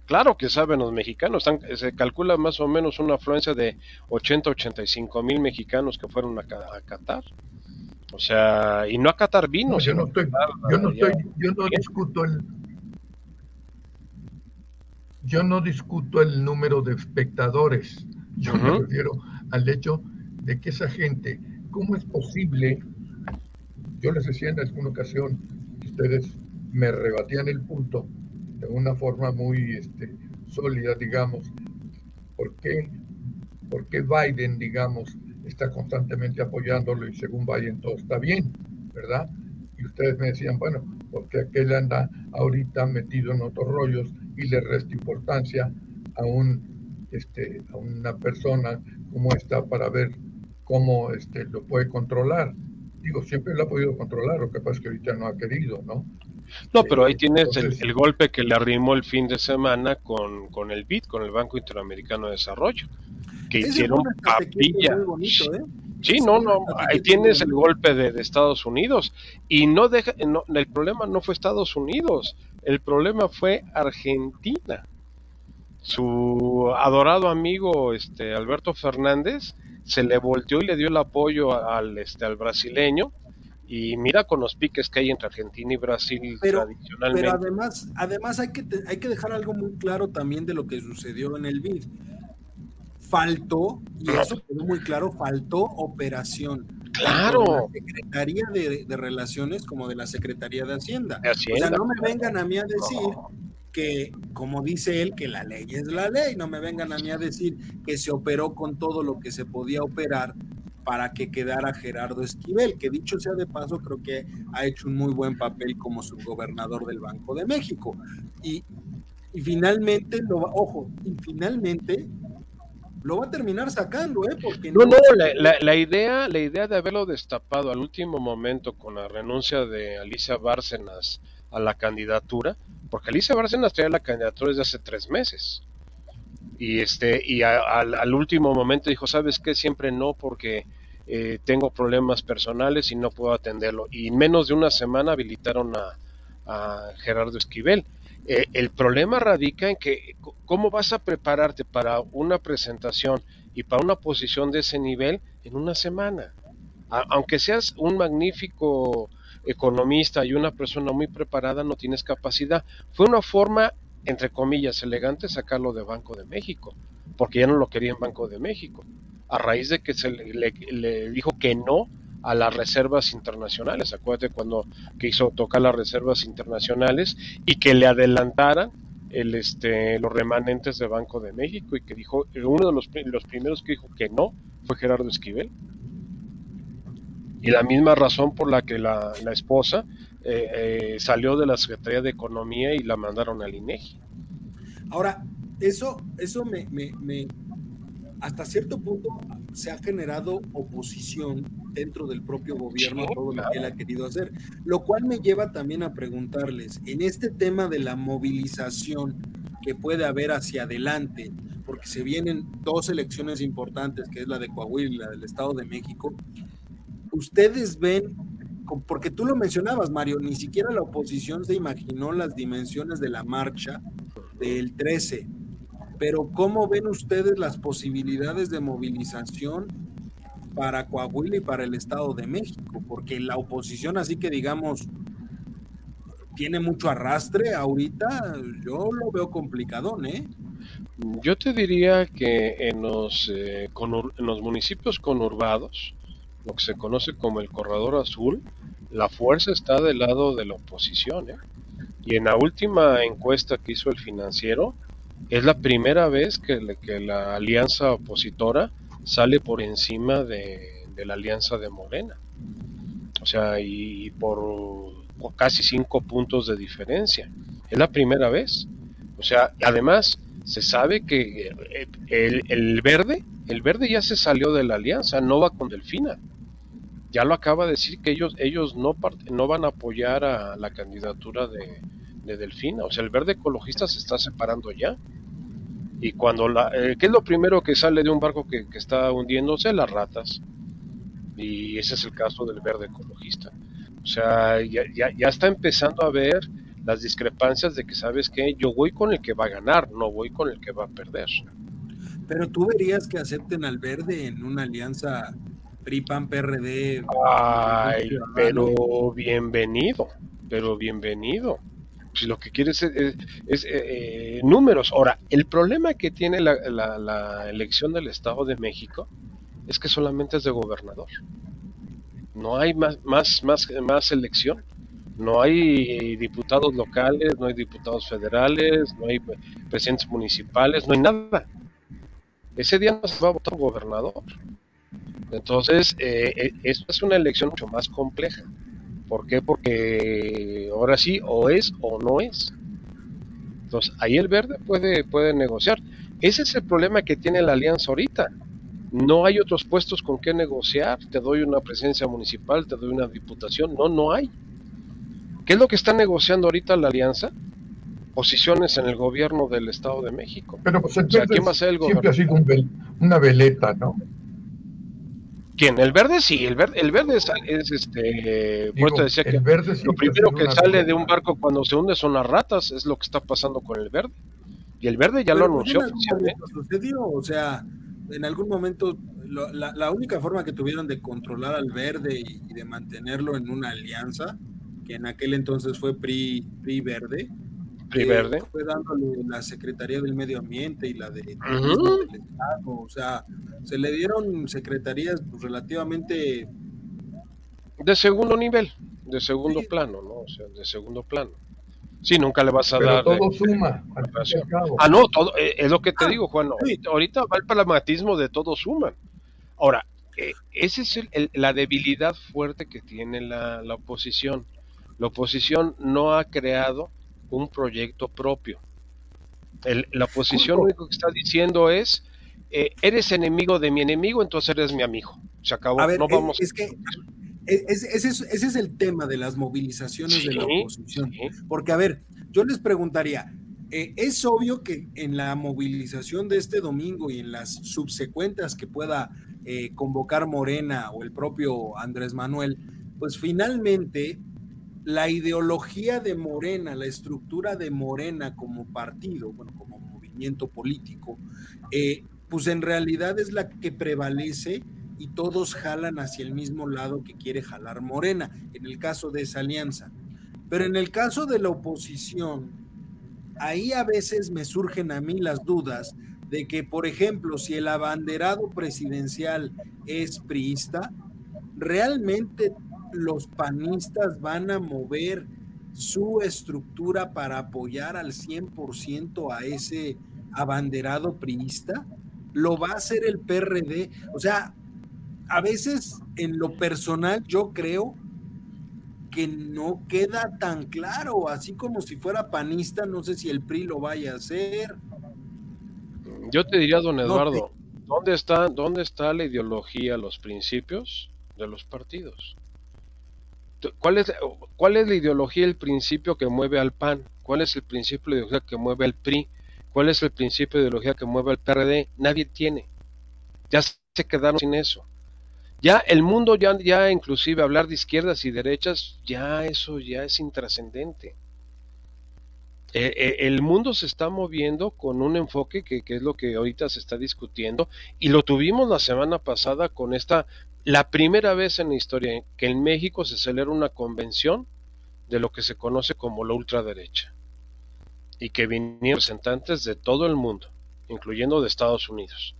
Claro que saben los mexicanos. se calcula más o menos una afluencia de 80, 85 mil mexicanos que fueron a, a Qatar. O sea, y no a catar vino. yo, no estoy, yo no estoy, yo no discuto el, yo no discuto el número de espectadores. Yo me refiero al hecho de que esa gente, ¿cómo es posible? Yo les decía en alguna ocasión, ustedes me rebatían el punto de una forma muy este, sólida, digamos, ¿por qué, ¿por qué Biden, digamos, está constantemente apoyándolo y según Biden todo está bien, ¿verdad? Y ustedes me decían, bueno, porque aquel anda ahorita metido en otros rollos y le resta importancia a un este a una persona como esta para ver cómo este lo puede controlar. Digo, siempre lo ha podido controlar, lo que pasa es que ahorita no ha querido, ¿no? No, pero ahí tienes el, golpe que le arrimó el fin de semana con, con el BID, con el Banco Interamericano de Desarrollo, que hicieron papilla. ¿eh? Sí, no, no, ahí tienes el golpe de, Estados Unidos y no deja, no, el problema no fue Estados Unidos, el problema fue Argentina. Su adorado amigo, este Alberto Fernández, se le volteó y le dio el apoyo al, este, al brasileño y mira con los piques que hay entre Argentina y Brasil pero, tradicionalmente. Pero además, además hay que, hay que dejar algo muy claro también de lo que sucedió en el BID. Faltó, y eso quedó muy claro, faltó operación. Claro. De la Secretaría de, Relaciones como de la Secretaría de Hacienda. O sea, no me vengan a mí a decir que, como dice él, que la ley es la ley. No me vengan a mí a decir que se operó con todo lo que se podía operar para que quedara Gerardo Esquivel, que dicho sea de paso, creo que ha hecho un muy buen papel como subgobernador del Banco de México. Y, finalmente, lo ojo, y finalmente lo va a terminar sacando, ¿eh? Porque no, no, la, idea, la idea de haberlo destapado al último momento con la renuncia de Alicia Bárcenas a la candidatura, porque Alicia Bárcenas traía la candidatura desde hace tres meses y este y al último momento dijo sabes qué siempre no porque eh, tengo problemas personales y no puedo atenderlo. Y en menos de una semana habilitaron a, Gerardo Esquivel. Eh, el problema radica en que cómo vas a prepararte para una presentación y para una posición de ese nivel en una semana aunque seas un magnífico economista y una persona muy preparada no tienes capacidad. Fue una forma entre comillas, elegante sacarlo de Banco de México, porque ya no lo quería en Banco de México, a raíz de que se le, dijo que no a las reservas internacionales. Acuérdate cuando quiso tocar las reservas internacionales y que le adelantaran el, este, los remanentes de Banco de México y que dijo, uno de los, los primeros que dijo que no fue Gerardo Esquivel. Y la misma razón por la que la, la esposa eh, eh, salió de la Secretaría de Economía y la mandaron al INEGI. Ahora, eso, eso me, me, hasta cierto punto se ha generado oposición dentro del propio gobierno a todo lo que él ha querido hacer, lo cual me lleva también a preguntarles, en este tema de la movilización que puede haber hacia adelante, porque se vienen dos elecciones importantes, que es la de Coahuila y la del Estado de México, ¿ustedes ven porque tú lo mencionabas, Mario, ni siquiera la oposición se imaginó las dimensiones de la marcha del 13. Pero ¿cómo ven ustedes las posibilidades de movilización para Coahuila y para el Estado de México? Porque la oposición, así que digamos, tiene mucho arrastre ahorita, yo lo veo complicado, ¿eh? Yo te diría que en los, eh, en los municipios conurbados, lo que se conoce como el corredor azul, la fuerza está del lado de la oposición. ¿eh? Y en la última encuesta que hizo el financiero, es la primera vez que, la alianza opositora sale por encima de, la alianza de Morena. O sea, y, por casi cinco puntos de diferencia. Es la primera vez. O sea, además se sabe que eh, el, el, verde, el verde ya se salió de la alianza, no va con Delfina ya lo acaba de decir que ellos, ellos no, no van a apoyar a la candidatura de, Delfina. O sea, el verde ecologista se está separando ya. Y cuando la, eh, ¿qué es lo primero que sale de un barco que, está hundiéndose? Las ratas. Y ese es el caso del verde ecologista. O sea, ya, ya, está empezando a ver las discrepancias de que, ¿sabes que Yo voy con el que va a ganar, no voy con el que va a perder. Pero tú verías que acepten al verde en una alianza PRI, PAN, PRD. Ay, pero bienvenido, pero bienvenido. Si lo que quieres es, eh, eh, números. Ahora, el problema que tiene la, la, elección del Estado de México es que solamente es de gobernador. No hay más, más, más, más elección. No hay diputados locales, no hay diputados federales, no hay presidentes municipales, no hay nada. Ese día no se va a votar gobernador. Entonces, eh, eh, esto es una elección mucho más compleja. ¿Por qué? Porque ahora sí, o es o no es. Entonces, ahí el verde puede, puede negociar. Ese es el problema que tiene la alianza ahorita. No hay otros puestos con qué negociar. Te doy una presencia municipal, te doy una diputación. No, no hay. ¿Qué es lo que está negociando ahorita la alianza? Posiciones en el gobierno del Estado de México. Pero pues ¿quién va a ser el siempre ha sido una veleta, ¿no? ¿Quién? ¿El verde? Sí, el verde, el verde es, este. decía que lo primero que sale de un barco cuando se hunde son las ratas, es lo que está pasando con el verde. Y el verde ya lo anunció oficialmente. Sucedió, o sea, en algún momento la, única forma que tuvieron de controlar al verde y, de mantenerlo en una alianza, que en aquel entonces fue PRI, PRI Verde, PRI Verde. fue dándole la Secretaría del Medio Ambiente y la de, del Estado, o sea, se le dieron secretarías pues, relativamente de segundo nivel, de segundo plano, ¿no? O sea, de segundo plano. Sí, nunca le vas a dar. Todo suma. Ah, no, todo, eh, es lo que te ah, digo, Juan. Ahorita va el pragmatismo de todo suma. Ahora, eh, esa es la debilidad fuerte que tiene la, oposición. La oposición no ha creado un proyecto propio. la oposición lo único que está diciendo es, eh, eres enemigo de mi enemigo, entonces eres mi amigo. Se acabó. no vamos. Es que ese, es, el tema de las movilizaciones de la oposición. Porque, a ver, yo les preguntaría, eh, es obvio que en la movilización de este domingo y en las subsecuentes que pueda eh, convocar Morena o el propio Andrés Manuel, pues finalmente la ideología de Morena, la estructura de Morena como partido, bueno, como movimiento político, eh, pues en realidad es la que prevalece y todos jalan hacia el mismo lado que quiere jalar Morena, en el caso de esa alianza. Pero en el caso de la oposición, ahí a veces me surgen a mí las dudas de que, por ejemplo, si el abanderado presidencial es priista, ¿realmente los panistas van a mover su estructura para apoyar al 100% a ese abanderado priista? ¿Lo va a hacer el PRD? O sea, a veces en lo personal yo creo que no queda tan claro, así como si fuera panista, no sé si el PRI lo vaya a hacer. Yo te diría, don Eduardo, ¿dónde, está, ¿dónde está la ideología, los principios de los partidos? ¿Cuál es, ¿Cuál es la ideología, el principio que mueve al PAN? ¿Cuál es el principio de ideología que mueve al PRI? ¿Cuál es el principio de ideología que mueve al PRD? Nadie tiene. Ya se quedaron sin eso. Ya el mundo, ya, ya inclusive hablar de izquierdas y derechas, ya eso ya es intrascendente. E, e, el mundo se está moviendo con un enfoque que, que, es lo que ahorita se está discutiendo y lo tuvimos la semana pasada con esta, la primera vez en la historia que en México se celebra una convención de lo que se conoce como la ultraderecha y que vinieron representantes de todo el mundo, incluyendo de Estados Unidos.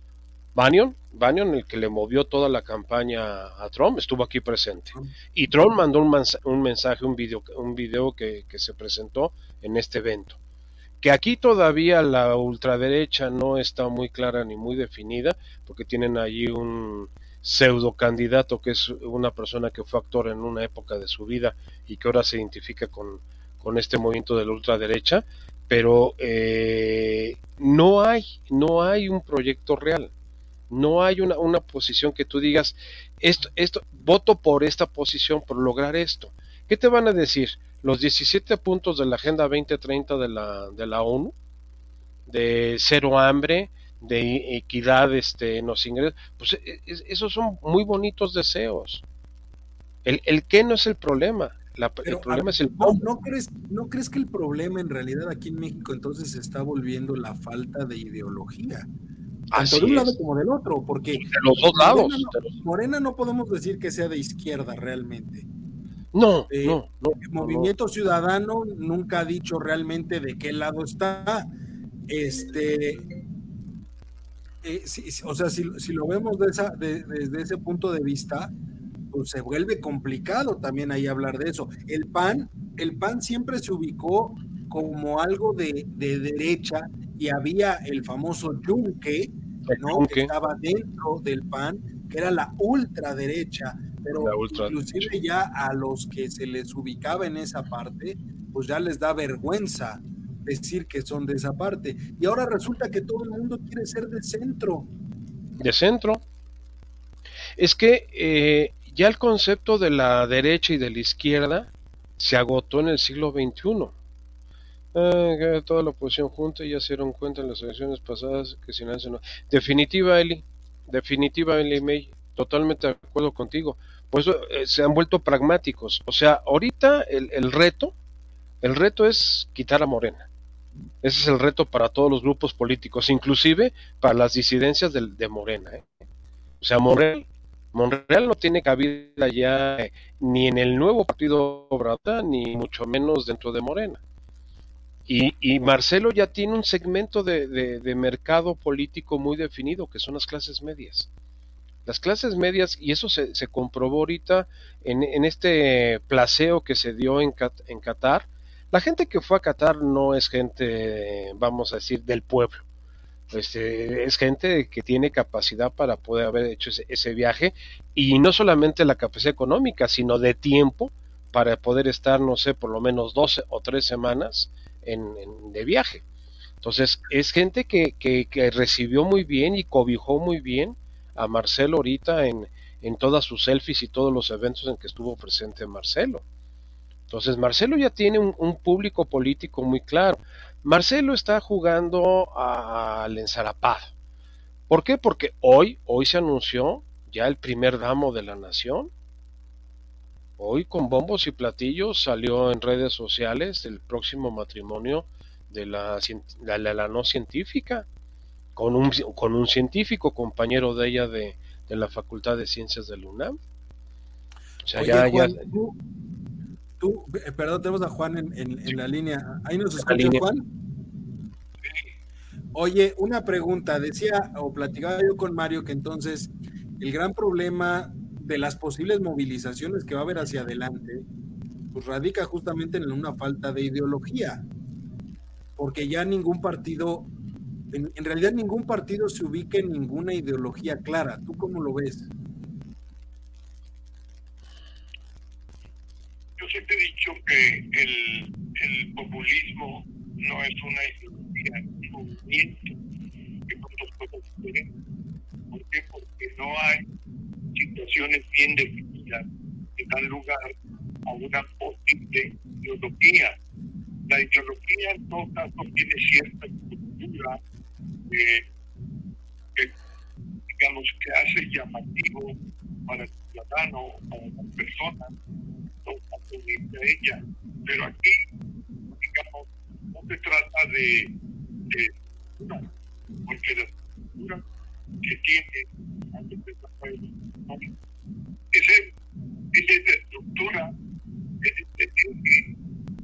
Bannon, Bannon, el que le movió toda la campaña a Trump, estuvo aquí presente. Y Trump mandó un, mensaje, un video, un video que, se presentó en este evento. Que aquí todavía la ultraderecha no está muy clara ni muy definida, porque tienen allí un pseudo candidato que es una persona que fue actor en una época de su vida y que ahora se identifica con, con este movimiento de la ultraderecha, pero eh, no hay, no hay un proyecto real. No hay una, una posición que tú digas, esto, esto, voto por esta posición, por lograr esto. ¿Qué te van a decir? Los 17 puntos de la Agenda 2030 de la, de la ONU, de cero hambre, de equidad este, en los ingresos, pues e, e, esos son muy bonitos deseos. El, el qué no es el problema, el problema es el no, no, crees, ¿No crees que el problema en realidad aquí en México entonces se está volviendo la falta de ideología? tanto de un lado como del otro, porque de los dos lados. Morena no, podemos decir que sea de izquierda realmente. No, eh, no, El Movimiento Ciudadano nunca ha dicho realmente de qué lado está. Este, eh, o sea, si, lo vemos desde ese punto de vista, pues se vuelve complicado también ahí hablar de eso. El PAN, el PAN siempre se ubicó como algo de, derecha y había el famoso Yunque, ¿no? que estaba dentro del PAN, que era la ultraderecha, pero inclusive ya a los que se les ubicaba en esa parte, pues ya les da vergüenza decir que son de esa parte. Y ahora resulta que todo el mundo quiere ser de centro. De centro. Es que eh, ya el concepto de la derecha y de la izquierda se agotó en el siglo XXI. Ah, toda la oposición junta ya se dieron cuenta en las elecciones pasadas que si no Definitiva, Eli. Definitiva, Eli May. Totalmente de acuerdo contigo. Pues eh, se han vuelto pragmáticos. O sea, ahorita el, el reto, el reto es quitar a Morena. Ese es el reto para todos los grupos políticos, inclusive para las disidencias de, de Morena. ¿eh? O sea, Monreal, no tiene cabida ya eh, ni en el nuevo partido Obrata, ni mucho menos dentro de Morena. Y, Marcelo ya tiene un segmento de, mercado político muy definido, que son las clases medias. Las clases medias, y eso se, comprobó ahorita en, este placeo que se dio en, en Qatar, la gente que fue a Qatar no es gente, vamos a decir, del pueblo. Este, es gente que tiene capacidad para poder haber hecho ese, viaje y no solamente la capacidad económica, sino de tiempo para poder estar, no sé, por lo menos 12 o 3 semanas en, de viaje. Entonces, es gente que, que, recibió muy bien y cobijó muy bien a Marcelo ahorita en, en todas sus selfies y todos los eventos en que estuvo presente Marcelo. Entonces Marcelo ya tiene un, público político muy claro. Marcelo está jugando al ensarapado. ¿Por qué? Porque hoy, hoy se anunció ya el primer damo de la nación. Hoy con bombos y platillos salió en redes sociales el próximo matrimonio de la, la, no científica, con un, con un científico compañero de ella de, la Facultad de Ciencias de la UNAM. O sea, ya, ya, Tú, eh, perdón, tenemos a Juan en, la línea. ¿Ahí nos escucha Juan? Oye, una pregunta. Decía o platicaba yo con Mario que entonces el gran problema de las posibles movilizaciones que va a haber hacia adelante, pues radica justamente en una falta de ideología. Porque ya ningún partido, en, en realidad ningún partido se ubica en ninguna ideología clara. ¿Tú cómo lo ves? Yo siempre he dicho que el, el populismo no es una ideología, un movimiento que muchas cosas diferentes. ¿Por qué? Porque no hay situaciones bien definidas que dan lugar a una posible ideología. La ideología en todo caso tiene cierta estructura que, digamos, que hace llamativo para ciudadano, para las personas, de ella. Pero aquí, digamos, no se trata de, de una, porque la estructura que tiene antes de esa, esa estructura es que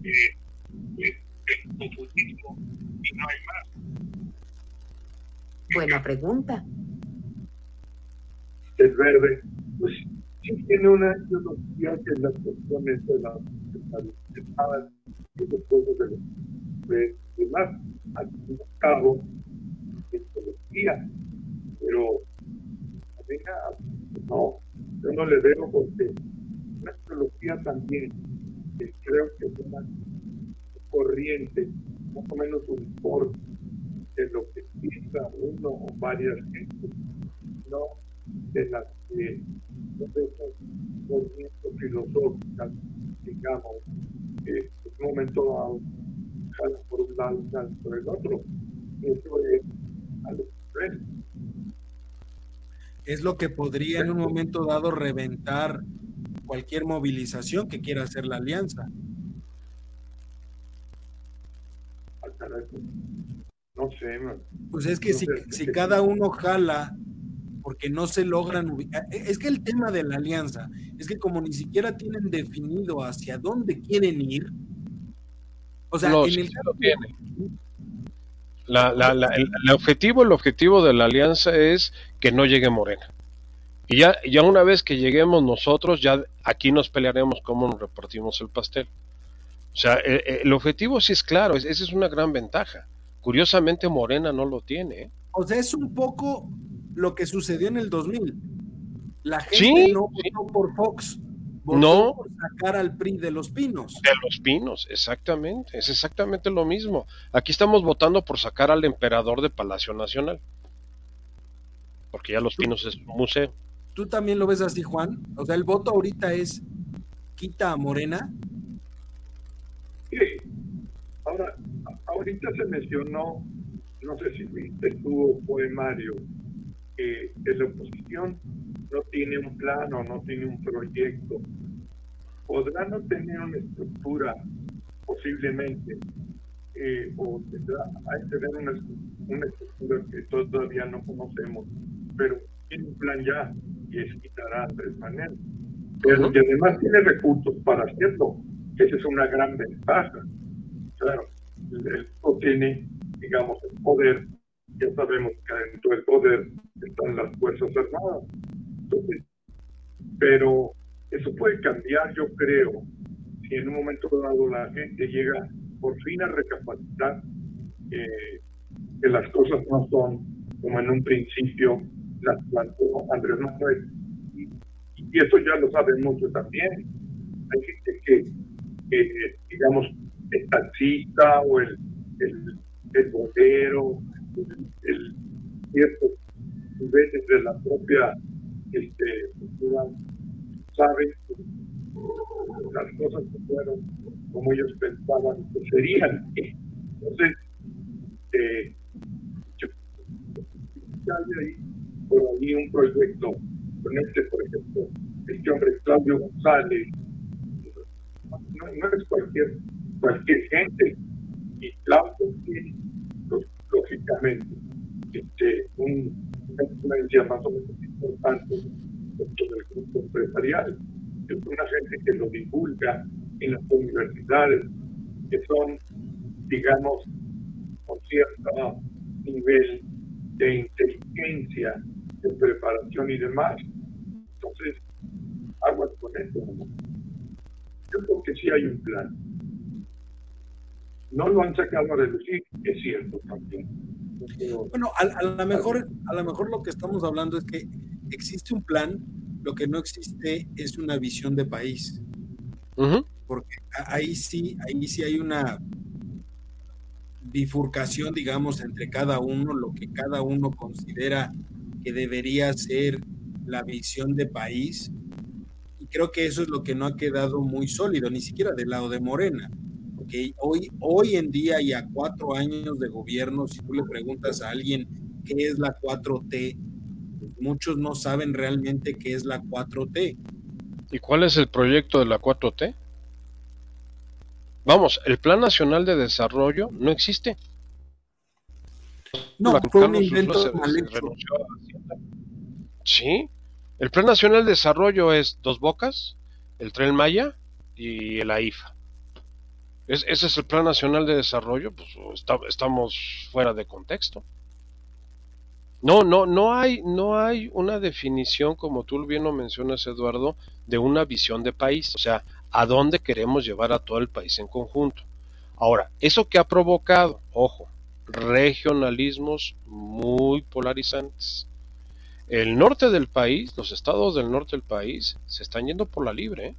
eh, el populismo y no hay más. Buena pregunta. Es verde. Pues tiene una ideología que es la cuestiones de la estaban y después de los de, demás. Al cabo ideología pero no. Yo no le veo porque la astrología también que creo que es una corriente más o menos uniforme de lo que piensa uno o varias gente no de las que movimientos filosóficos, digamos, que en un momento dado jalan por un lado y jalan por el otro. Eso es a los tres. Es lo que podría en un momento dado reventar cualquier movilización que quiera hacer la alianza. no sé. Pues es que si, si cada uno jala porque no se logran ubicar. E, es que el tema de la alianza es que como ni siquiera tienen definido hacia dónde quieren ir, o sea, en el lo tiene. el, objetivo, el objetivo de la alianza es que no llegue Morena. Y ya, ya una vez que lleguemos nosotros, ya aquí nos pelearemos cómo nos repartimos el pastel. O sea, el, e, el objetivo sí es claro, esa es una gran ventaja. Curiosamente Morena no lo tiene. ¿eh? O sea, es un poco lo que sucedió en el 2000. La gente no votó por Fox, votó no. por sacar al PRI de los pinos. De los pinos, exactamente. Es exactamente lo mismo. Aquí estamos votando por sacar al emperador de Palacio Nacional. Porque ya los pinos es un museo. ¿Tú también lo ves así, Juan? O sea, el voto ahorita es quita a Morena. Sí. Ahora, ahorita se mencionó, no sé si viste tu poemario, que la oposición no tiene un plan o no tiene un proyecto. Podrá no tener una estructura, posiblemente, eh, o tendrá, hay que tener una, una estructura que todavía no conocemos, pero tiene un plan ya y es quitar a Andrés Manuel. Pero que además tiene recursos para hacerlo. Esa es una gran ventaja. Claro, esto tiene, digamos, el poder ya sabemos que dentro del poder las Fuerzas Armadas. pero eso puede cambiar, yo creo, si en un momento dado la gente llega por fin a recapacitar eh, que las cosas no son como en un principio las planteó Andrés Manuel. Y, eso ya lo saben mucho también. Hay gente que, digamos, el taxista o el, el, el botero el, niveles de la propia este, cultura saben las cosas que fueron como ellos pensaban que serían. Entonces, eh, ahí, por ahí un proyecto con este, por ejemplo, este hombre Claudio González, no, no es cualquier, cualquier gente, y Claudio tiene lógicamente, este, un, una influencia más o menos importante dentro del grupo empresarial. Es una gente que lo divulga en las universidades, que son, digamos, con cierto nivel de inteligencia, de preparación y demás. Entonces, aguas con esto. Yo creo que sí hay un plan no lo han sacado a reducir, es cierto también. Bueno, a, lo mejor, a lo mejor lo que estamos hablando es que existe un plan, lo que no existe es una visión de país. Porque ahí sí, ahí sí hay una bifurcación, digamos, entre cada uno, lo que cada uno considera que debería ser la visión de país. Y creo que eso es lo que no ha quedado muy sólido, ni siquiera del lado de Morena que hoy, hoy en día y a cuatro años de gobierno, si tú le preguntas a alguien qué es la 4T, pues muchos no saben realmente qué es la 4T. ¿Y cuál es el proyecto de la 4T? Vamos, el Plan Nacional de Desarrollo no existe. No, fue un invento Sí, el Plan Nacional de Desarrollo es Dos Bocas, el Tren Maya y el AIFA ese es el Plan Nacional de Desarrollo, pues estamos fuera de contexto. No, no, no hay, no hay una definición, como tú bien lo mencionas, Eduardo, de una visión de país, o sea, a dónde queremos llevar a todo el país en conjunto. Ahora, eso que ha provocado, ojo, regionalismos muy polarizantes. El norte del país, los estados del norte del país, se están yendo por la libre. ¿eh?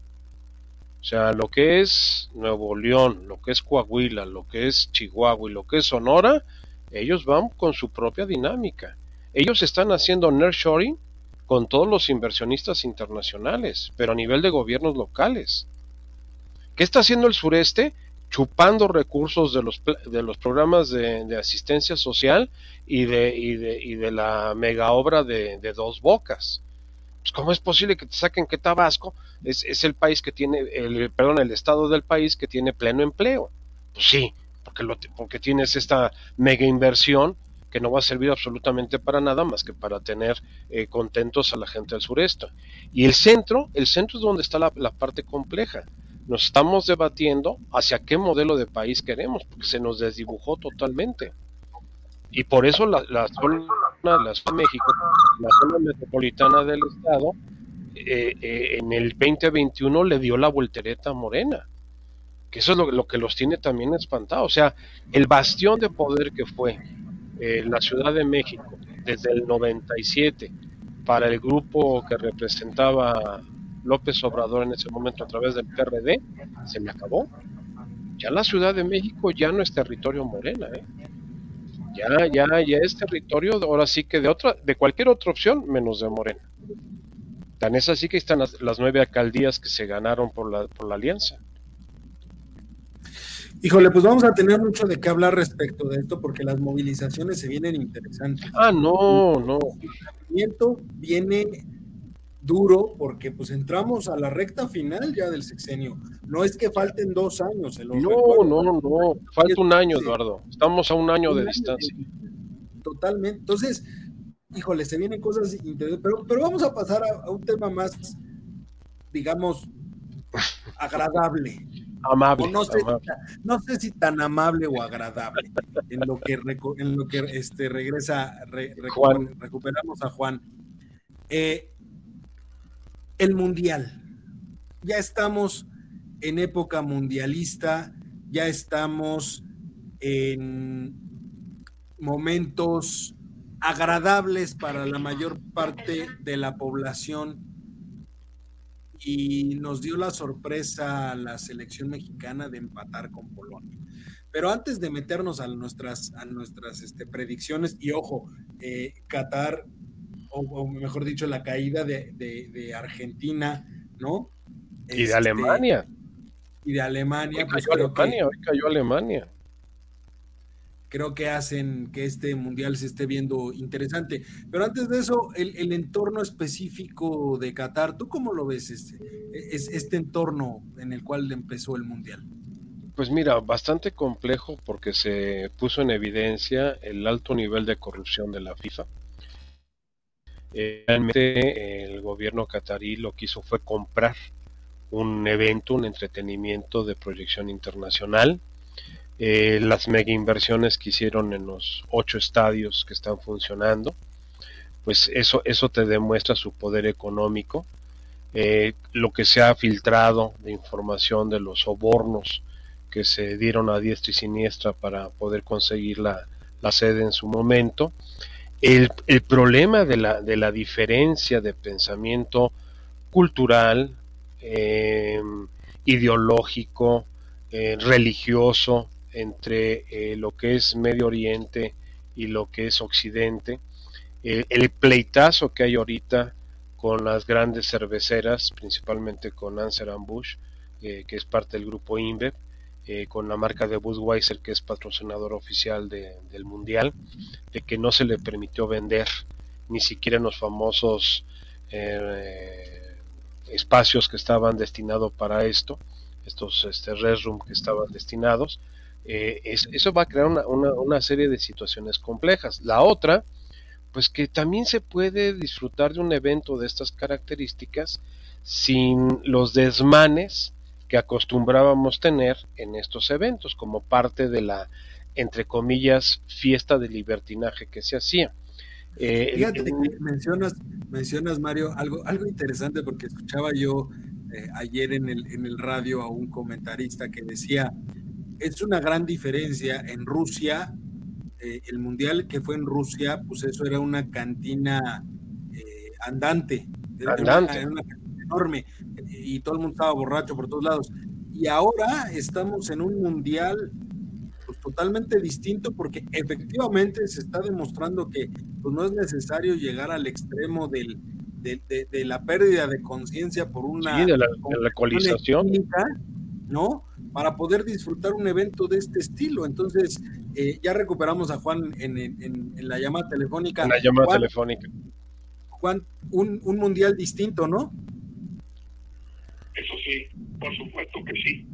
O sea, lo que es Nuevo León, lo que es Coahuila, lo que es Chihuahua y lo que es Sonora, ellos van con su propia dinámica. Ellos están haciendo nearshoring con todos los inversionistas internacionales, pero a nivel de gobiernos locales. ¿Qué está haciendo el sureste? Chupando recursos de los, de los programas de, asistencia social y de, y de, y de la mega obra de, de dos bocas. Pues, ¿Cómo es posible que te saquen que Tabasco es, el país que tiene, el, perdón, el estado del país que tiene pleno empleo? Pues sí, porque, lo, porque tienes esta mega inversión que no va a servir absolutamente para nada más que para tener eh, contentos a la gente del sureste. Y el centro, el centro es donde está la, parte compleja. Nos estamos debatiendo hacia qué modelo de país queremos, porque se nos desdibujó totalmente. Y por eso la, la zona, la de México, la zona metropolitana del Estado, eh, eh, en el 2021 le dio la voltereta Morena que eso es lo, que los tiene también espantados. O sea, el bastión de poder que fue eh, la Ciudad de México desde el 97 para el grupo que representaba López Obrador en ese momento a través del PRD, se me acabó. Ya la Ciudad de México ya no es territorio morena, ¿eh? Ya, ya, ya es territorio, ahora sí que de otra, de cualquier otra opción menos de Morena. Tan es así que están las, las nueve alcaldías que se ganaron por la, por la alianza. Híjole, pues vamos a tener mucho de qué hablar respecto de esto porque las movilizaciones se vienen interesantes. Ah, no, no. El viene duro porque pues entramos a la recta final ya del sexenio. No es que falten dos años. no, no, no, no. Falta un año, Eduardo. Estamos a un año de distancia. Totalmente. Entonces, híjole, se vienen cosas interesantes. Pero, pero vamos a pasar a un tema más, digamos, agradable. Amable, no, sé, Si, tan amable o agradable en lo que, en lo que este, regresa, recuperamos a Juan. Eh, el mundial. Ya estamos en época mundialista, ya estamos en momentos agradables para la mayor parte de la población y nos dio la sorpresa la selección mexicana de empatar con Polonia. Pero antes de meternos a nuestras, a nuestras este, predicciones, y ojo, eh, Qatar, o, mejor dicho, la caída de, Argentina, ¿no? Y de este, Alemania. Y de Alemania. pues Alemania, hoy cayó Alemania creo que hacen que este mundial se esté viendo interesante. Pero antes de eso, el, entorno específico de Qatar, ¿tú cómo lo ves este, este entorno en el cual empezó el mundial? Pues mira, bastante complejo porque se puso en evidencia el alto nivel de corrupción de la FIFA. Realmente el gobierno catarí lo que hizo fue comprar un evento, un entretenimiento de proyección internacional, eh, las mega inversiones que hicieron en los ocho estadios que están funcionando, pues eso, eso te demuestra su poder económico. Eh, lo que se ha filtrado de información de los sobornos que se dieron a diestra y siniestra para poder conseguir la, sede en su momento. El, problema de la, de la, diferencia de pensamiento cultural, eh, ideológico, religioso, entre eh, lo que es Medio Oriente y lo que es Occidente, eh, el pleitazo que hay ahorita con las grandes cerveceras, principalmente con Anser Busch, eh, que es parte del grupo InBev, con la marca de Budweiser, que es patrocinador oficial del Mundial, de que no se le permitió vender ni siquiera en los famosos espacios que estaban destinados para esto, estos este, que estaban destinados, eh, eso va a crear una, una, serie de situaciones complejas. La otra, pues que también se puede disfrutar de un evento de estas características sin los desmanes que acostumbrábamos tener en estos eventos como parte de la, entre comillas, fiesta de libertinaje que se hacía. Eh, Fíjate que mencionas, mencionas, Mario, algo, algo interesante porque escuchaba yo eh, ayer en el, en el radio a un comentarista que decía, es una gran diferencia. En Rusia, eh, el mundial que fue en Rusia, pues eso era una cantina andante, era Una, cantina enorme y todo el mundo estaba borracho por todos lados. Y ahora estamos en un mundial pues, totalmente distinto porque efectivamente se está demostrando que pues, no es necesario llegar al extremo del, de, la pérdida de conciencia por una, sí, de la, alcoholización. ¿no? para poder disfrutar un evento de este estilo. Entonces, eh, ya recuperamos a Juan en, la llamada telefónica. En la llamada telefónica. Juan, un, un mundial distinto, ¿no? Eso sí, por supuesto que sí.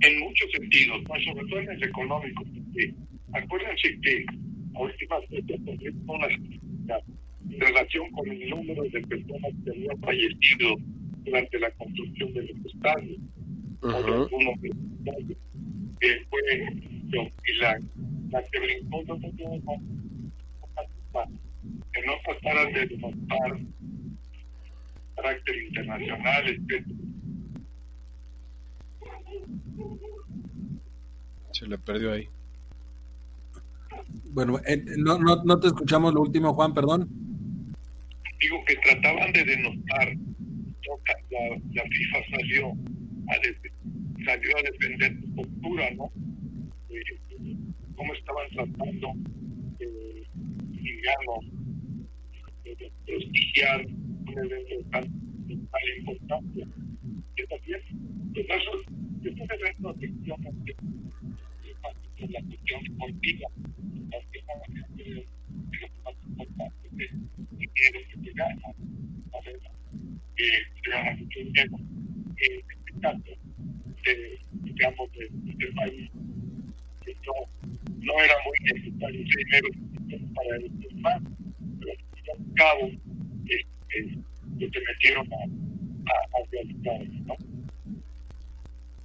En muchos sentidos, sobre todo en el económico. este, acuérdense que a últimas fechas una en relación con el número de personas que habían fallecido durante la construcción de los estadios, uh -huh. algunos de los estadios, que fue la, la que brincó no que no trataran de demostrar carácter internacional, etc. Se le perdió ahí. Bueno, eh, no, no, no te escuchamos lo último, Juan, perdón. Digo que trataban de denostar, la, la FIFA salió a, de, salió a defender su postura, ¿no? Eh, cómo estaban tratando, eh, digamos, de prestigiar un evento tan, tan importante. Y también, pues eso, estos eventos efectivamente es la cuestión deportiva, porque es lo más importante que quiere que se a ver, que se mucho dinero. En este caso, de, digamos, de, del país, que no, no era muy necesario ese dinero para el más, pero al cabo, este, que metieron a, ¿no?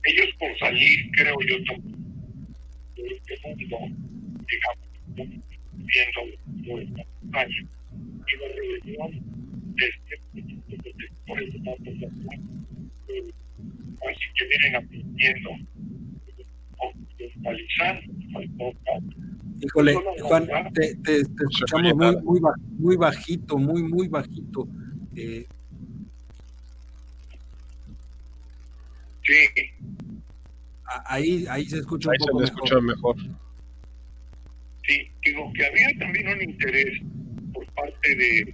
Ellos por salir, creo yo, también de este mundo, digamos, viendo lo de la años y la rebelión de este por eso tantos eh, así que vienen aprendiendo o desmalizando Híjole, Juan, te, te, te escuchamos muy, muy, muy bajito, muy, muy bajito. Eh, sí. Ahí, ahí se escucha un ahí poco se le escucha mejor. Sí, digo que había también un interés por parte de,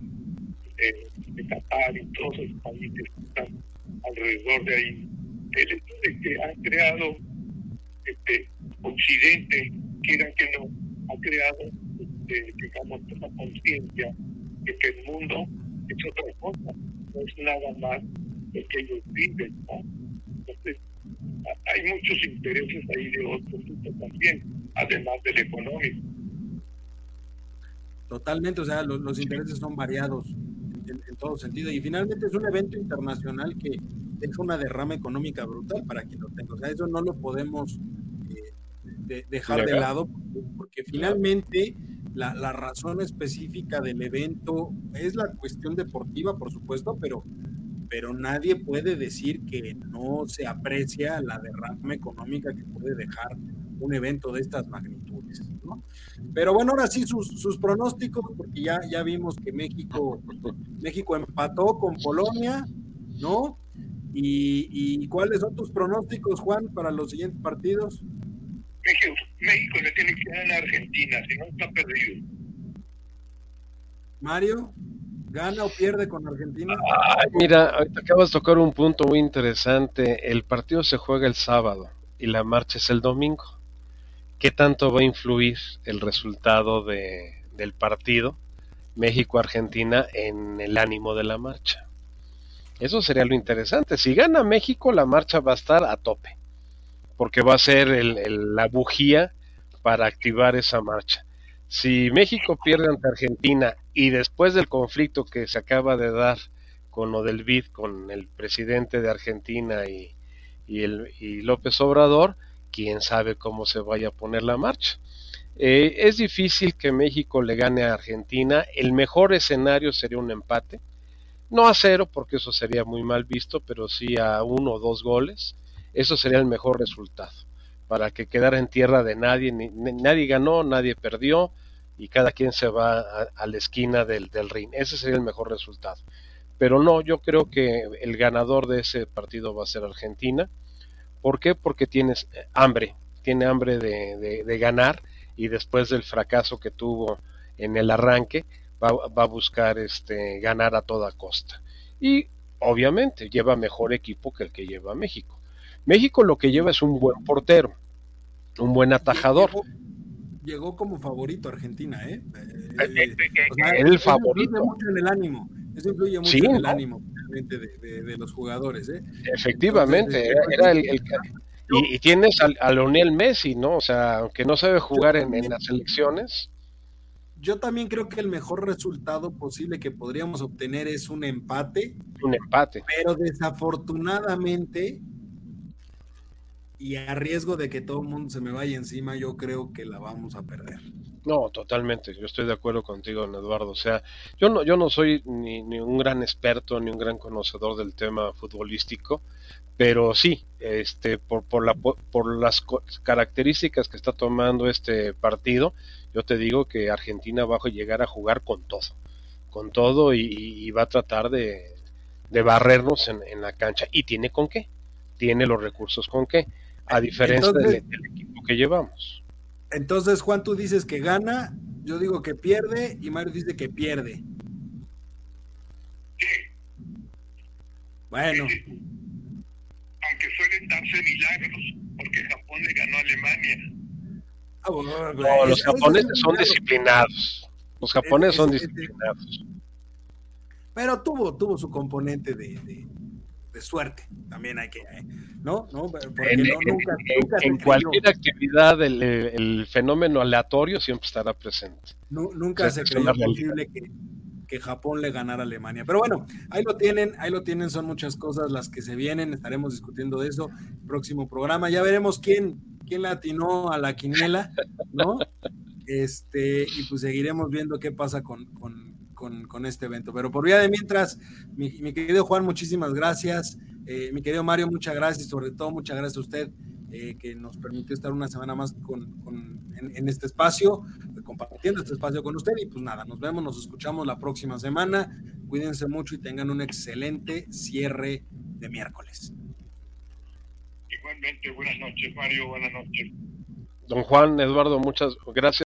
de, de Qatar y todos los países que están alrededor de ahí, el hecho de que han creado este Occidente, quieran que no, ha creado, este, digamos, una conciencia de que el mundo es otra cosa, no es nada más lo que ellos viven, ¿no? Entonces, hay muchos intereses ahí de otro tipo también, además del económico. Totalmente, o sea, los, los intereses son variados en, en, todo sentido. Y finalmente es un evento internacional que deja una derrama económica brutal para quien lo tenga. O sea, eso no lo podemos eh, de, dejar de lado, porque, porque finalmente la, la, razón específica del evento es la cuestión deportiva, por supuesto, pero pero nadie puede decir que no se aprecia la derrama económica que puede dejar un evento de estas magnitudes. ¿no? Pero bueno, ahora sí, sus, sus, pronósticos, porque ya, ya vimos que México, México empató con Polonia, ¿no? Y, ¿Y cuáles son tus pronósticos, Juan, para los siguientes partidos? México, México le tiene que ganar a Argentina, si no está perdido. Mario. ¿Gana o pierde con Argentina? Ay, mira, ahorita acabas de tocar un punto muy interesante. El partido se juega el sábado y la marcha es el domingo. ¿Qué tanto va a influir el resultado de, del partido México-Argentina en el ánimo de la marcha? Eso sería lo interesante. Si gana México, la marcha va a estar a tope, porque va a ser el, la bujía para activar esa marcha. Si México pierde ante Argentina y después del conflicto que se acaba de dar con lo del BID, con el presidente de Argentina y, el, López Obrador, quién sabe cómo se vaya a poner la marcha. Eh, es difícil que México le gane a Argentina. El mejor escenario sería un empate. No a cero, porque eso sería muy mal visto, pero sí a uno o dos goles. Eso sería el mejor resultado para que quedara en tierra de nadie, ni, nadie ganó, nadie perdió y cada quien se va a, a, la esquina del, del ring. Ese sería el mejor resultado. Pero no, yo creo que el ganador de ese partido va a ser Argentina. ¿Por qué? Porque tienes hambre, tiene hambre de, de, de ganar y después del fracaso que tuvo en el arranque, va, va, a buscar este, ganar a toda costa. Y obviamente lleva mejor equipo que el que lleva México. México lo que lleva es un buen portero, un buen atajador. Llegó, como favorito Argentina, ¿eh? eh, eh o sea, el eso favorito. Influye mucho en el ánimo. Eso influye mucho sí, en el ¿no? ánimo de, de, de, los jugadores, ¿eh? Efectivamente, Entonces, era, era el, el, y, tienes a, Leonel Messi, ¿no? O sea, aunque no sabe jugar en, en, las elecciones. Yo también creo que el mejor resultado posible que podríamos obtener es un empate. Un empate. Pero desafortunadamente, y a riesgo de que todo el mundo se me vaya encima, yo creo que la vamos a perder. No, totalmente. Yo estoy de acuerdo contigo, Eduardo. O sea, yo no, yo no soy ni, ni, un gran experto ni un gran conocedor del tema futbolístico, pero sí, este, por, por, la, por las características que está tomando este partido, yo te digo que Argentina va a llegar a jugar con todo, con todo y, va a tratar de, barrernos en, la cancha. Y tiene con qué, tiene los recursos con qué, a diferencia del, equipo que llevamos. Entonces, Juan, tú dices que gana, yo digo que pierde y Mario dice que pierde. Bueno aunque suelen darse milagros, porque Japón le ganó a Alemania. Ah, no, los japoneses son disciplinados. Los japoneses son disciplinados. Pero tuvo, tuvo su componente de, de, suerte, también hay que, ¿eh? ¿no? ¿No? en, nunca, en cualquier actividad el, el, fenómeno aleatorio siempre estará presente. nunca se creyó posible que, que Japón le ganara a Alemania. Pero bueno, ahí lo tienen, ahí lo tienen, son muchas cosas las que se vienen, estaremos discutiendo de eso próximo programa. Ya veremos quién, quién latinó a la quinela, ¿no? Este, y pues seguiremos viendo qué pasa con, con, este evento. Pero por vía de mientras, mi, querido Juan, muchísimas gracias. Eh, mi querido Mario, muchas gracias y sobre todo muchas gracias a usted eh, que nos permitió estar una semana más con, en, este espacio, compartiendo este espacio con usted. Y pues nada, nos vemos, nos escuchamos la próxima semana. Cuídense mucho y tengan un excelente cierre de miércoles. Igualmente, buenas noches, Mario, buenas noches. Don Juan, Eduardo, muchas gracias.